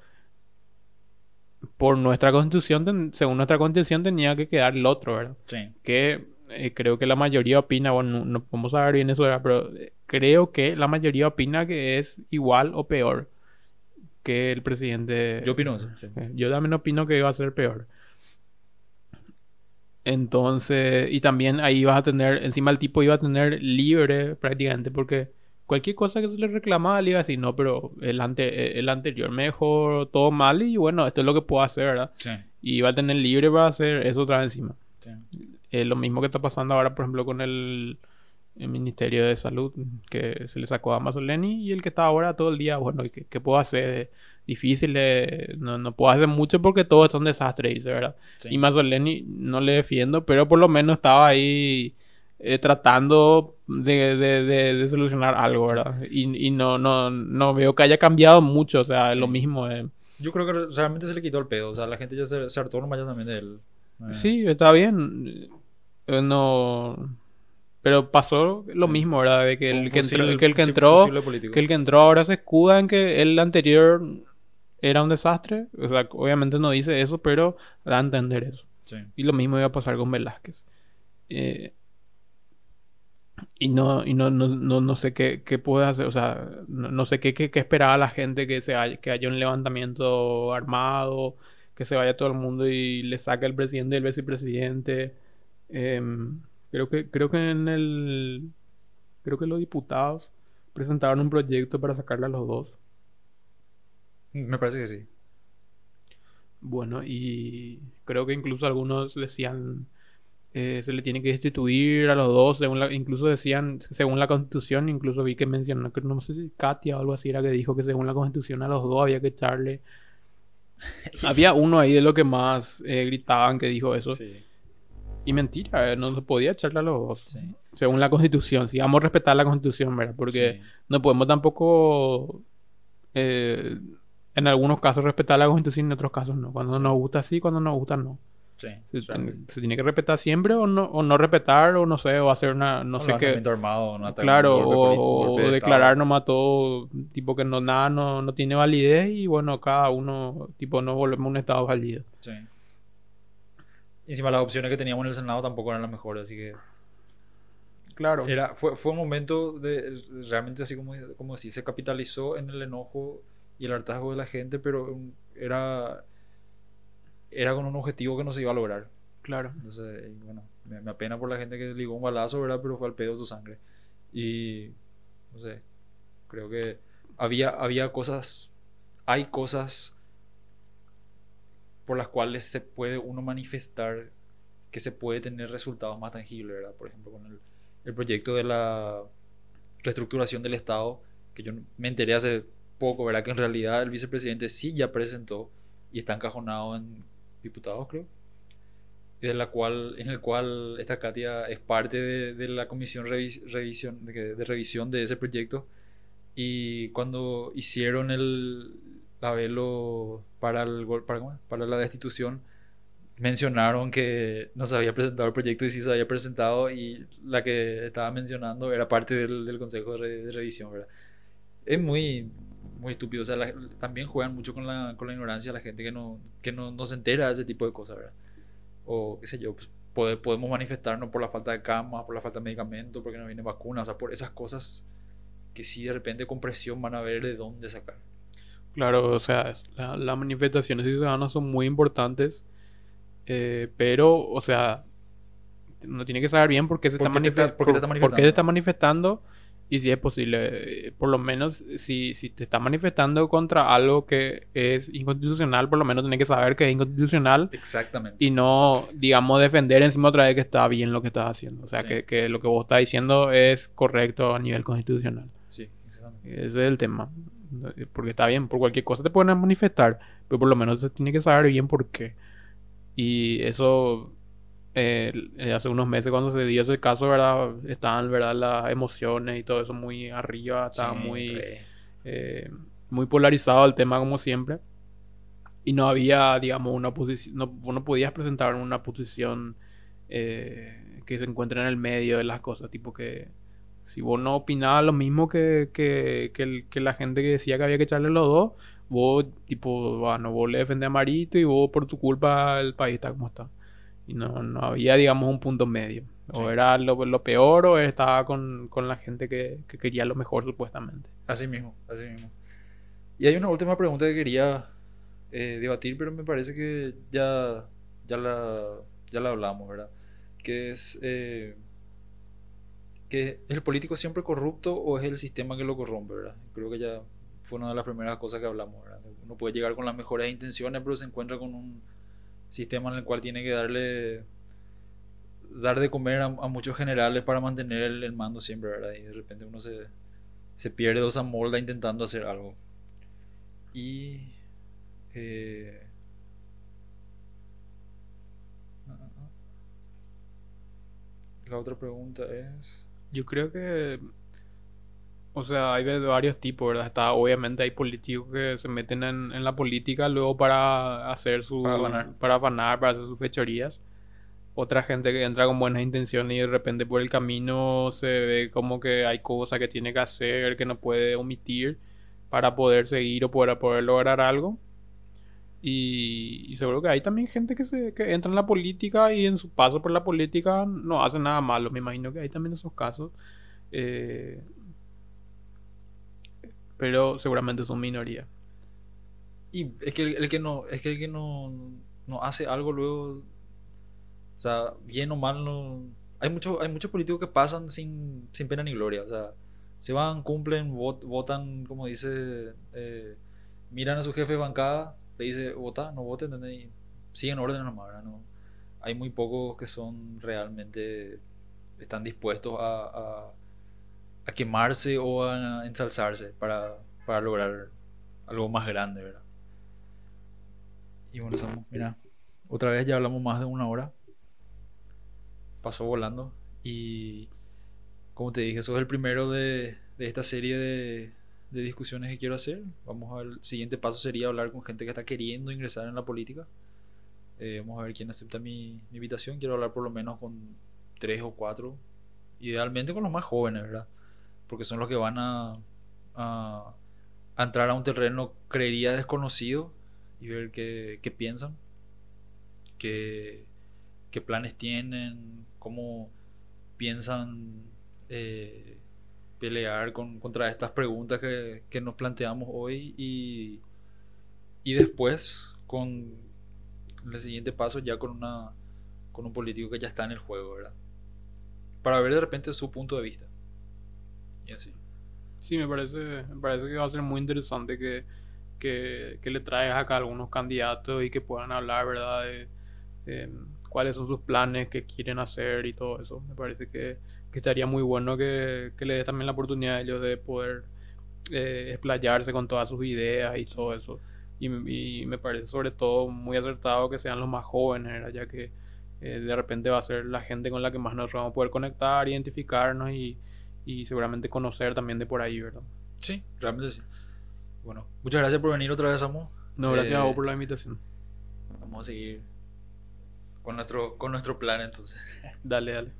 por nuestra constitución, según nuestra constitución, tenía que quedar el otro, ¿verdad? Sí. Que eh, creo que la mayoría opina, bueno, no, podemos saber bien eso. Pero eh, creo que la mayoría opina que es igual o peor que el presidente. Yo opino eso. Eh, yo también opino que iba a ser peor. Entonces, y también ahí vas a tener, encima el tipo iba a tener libre prácticamente, porque cualquier cosa que se le reclamaba le iba a decir, no, pero el, ante, el anterior me dejó todo mal y bueno, esto es lo que puedo hacer, ¿verdad? Sí. Y iba a tener libre para hacer eso otra vez encima. Sí. Eh, lo mismo que está pasando ahora, por ejemplo, con el el Ministerio de Salud que se le sacó a Mazzoleni y el que está ahora todo el día, bueno, ¿qué, puedo hacer? Difícil, no, no, puedo hacer mucho porque todo es un desastre, dice, ¿verdad? Y Mazzoleni no le defiendo, pero por lo menos estaba ahí eh, tratando de, de, de, solucionar algo, ¿verdad? Y, y, no, no, no veo que haya cambiado mucho, o sea, es lo mismo. Eh. Yo creo que realmente se le quitó el pedo, o sea, la gente ya se, se hartó nomás también de él. Eh. Sí, está bien. No pero pasó lo mismo, ¿verdad? De que el, que, entró, que el que entró, que el que entró ahora se escuda en que el anterior era un desastre. O sea, obviamente no dice eso, pero da a entender eso. Y lo mismo iba a pasar con Velázquez. Eh, y no, y no, no, no, sé qué, qué, puede hacer, o sea, no, sé qué, qué, esperaba la gente que, se haya, que haya un levantamiento armado, que se vaya todo el mundo y le saque el presidente y el vicepresidente. Eh, Creo que, creo que en el. Creo que los diputados presentaron un proyecto para sacarle a los dos. Me parece que sí. Bueno, y creo que incluso algunos decían eh, se le tiene que destituir a los dos, según incluso decían, según la constitución, incluso vi que mencionó, que no sé si Katia o algo así era que dijo que según la constitución a los dos había que echarle. [LAUGHS] había uno ahí de lo que más eh, gritaban que dijo eso. Sí. Y mentira, eh, no se podía echarle a los dos. Según la constitución. Si vamos a respetar la constitución, ¿verdad? Porque no podemos tampoco. Eh, en algunos casos respetar la constitución, en otros casos no. Cuando nos gusta sí, cuando nos gusta no. Sí, se, tiene que respetar siempre o no, o no respetar o no sé, o hacer una, no sé qué. Armado, no claro, o, declarar nomás todo, tipo que no, nada no, no tiene validez y bueno, cada uno, tipo, no volvemos a un estado fallido. Sí encima las opciones que teníamos en el Senado tampoco eran las mejores, así que... Claro. Era, fue, fue un momento de realmente así como, como si se capitalizó en el enojo y el hartazgo de la gente, pero era, era con un objetivo que no se iba a lograr. Claro. Entonces, bueno, me, me, apena por la gente que ligó un balazo, ¿verdad? Pero fue al pedo su sangre. Y, no sé, creo que había, había cosas, hay cosas por las cuales se puede uno manifestar que se puede tener resultados más tangibles, ¿verdad? Por ejemplo, con el, proyecto de la reestructuración del Estado, que yo me enteré hace poco, ¿verdad? Que en realidad el vicepresidente sí ya presentó y está encajonado en diputados, creo. de la cual, en el cual esta Katia es parte de, la comisión revisión, de, revisión de ese proyecto. Y cuando hicieron el la velo para, el, para, para la destitución, mencionaron que no se había presentado el proyecto y sí se había presentado y la que estaba mencionando era parte del, del consejo de, revisión, ¿verdad? Es muy, muy estúpido, o sea, también juegan mucho con la, con la ignorancia la gente que, no, que no, no, se entera de ese tipo de cosas, ¿verdad? O qué sé yo, pues podemos manifestarnos por la falta de camas, por la falta de medicamentos, porque no viene vacuna, o sea, por esas cosas que sí de repente con presión van a ver de dónde sacar. Claro, o sea, las manifestaciones ciudadanas son muy importantes eh, pero, o sea, uno tiene que saber bien por qué se, está, manifestando? y si es posible, eh, por lo menos si, si te está manifestando contra algo que es inconstitucional, por lo menos tiene que saber que es inconstitucional. Exactamente. Y no, digamos, defender encima otra vez que está bien lo que estás haciendo. O sea, que, que, lo que vos estás diciendo es correcto a nivel constitucional. Sí, exactamente. Ese es el tema. Porque está bien, por cualquier cosa te pueden manifestar, pero por lo menos se tiene que saber bien por qué. Y eso, eh, hace unos meses cuando se dio ese caso, ¿verdad? Estaban, ¿verdad? Las emociones y todo eso muy arriba, estaba muy, eh, muy polarizado el tema como siempre. Y no había, digamos, una posición, no, no podías presentar una posición eh, que se encuentre en el medio de las cosas, tipo que si vos no opinabas lo mismo que, que, que, que, la gente que decía que había que echarle los dos, vos, tipo, bueno, vos le defendés a Marito y vos por tu culpa el país está como está. Y no, no había, digamos, un punto medio. O era lo, lo, peor o estaba con, con la gente que, que, quería lo mejor, supuestamente. Así mismo, así mismo. Y hay una última pregunta que quería eh, debatir, pero me parece que ya, ya, la, ya la hablamos, ¿verdad? Que es... Eh, ¿Es el político siempre corrupto o es el sistema que lo corrompe, verdad? Creo que ya fue una de las primeras cosas que hablamos. Uno puede llegar con las mejores intenciones, pero se encuentra con un sistema en el cual tiene que darle dar de comer a, muchos generales para mantener el, mando siempre, ¿verdad? Y de repente uno se, se pierde o se amolda intentando hacer algo. Y... Eh, la otra pregunta es... Yo creo que o sea, hay de varios tipos, ¿verdad? Está, obviamente hay políticos que se meten en, en la política luego para hacer su... Para ganar. Para para hacer sus fechorías. Otra gente que entra con buenas intenciones y de repente por el camino se ve como que hay cosas que tiene que hacer, que no puede omitir para poder seguir o para poder lograr algo. Y, seguro que hay también gente que, se, que entra en la política y en su paso por la política no hace nada malo. Me imagino que hay también esos casos. Eh, pero seguramente son minoría. Y es que el, que no, es que el que no, no hace algo luego, o sea, bien o mal, no, hay muchos hay muchos políticos que pasan sin, sin pena ni gloria, o sea, se van, cumplen, votan, como dice, eh, miran a su jefe de bancada, le dice, vota, no voten, y siguen órdenes nomás, ¿no? Hay muy pocos que son realmente, están dispuestos a a quemarse o a ensalzarse para, para lograr algo más grande, ¿verdad? Y bueno, Samu, mira, otra vez ya hablamos más de una hora. Pasó volando. Y como te dije, sos el primero de, de esta serie de, de, discusiones que quiero hacer. Vamos a ver, el siguiente paso sería hablar con gente que está queriendo ingresar en la política. Eh, vamos a ver quién acepta mi, invitación. Quiero hablar por lo menos con tres o cuatro. Idealmente con los más jóvenes, ¿verdad? porque son los que van a, a, entrar a un terreno, creería, desconocido y ver qué, qué piensan, qué, qué, planes tienen, cómo piensan eh, pelear con, contra estas preguntas que, que nos planteamos hoy y, y después con el siguiente paso ya con una con un político que ya está en el juego, ¿verdad? Para ver de repente su punto de vista y así. Sí, me parece, me parece que va a ser muy interesante que, que, que le traigas acá algunos candidatos y que puedan hablar, ¿verdad? De, cuáles son sus planes, qué quieren hacer y todo eso. Me parece que, que estaría muy bueno que, que le des también la oportunidad a ellos de poder eh, explayarse con todas sus ideas y todo eso. Y, y, me parece sobre todo muy acertado que sean los más jóvenes, ya que eh, de repente va a ser la gente con la que más nos vamos a poder conectar, identificarnos y, y seguramente conocer también de por ahí, ¿verdad? Sí, realmente sí. Bueno, muchas gracias por venir otra vez, Samu. No, gracias a vos eh, por la invitación. Vamos a seguir con nuestro, con nuestro plan entonces. Dale, dale.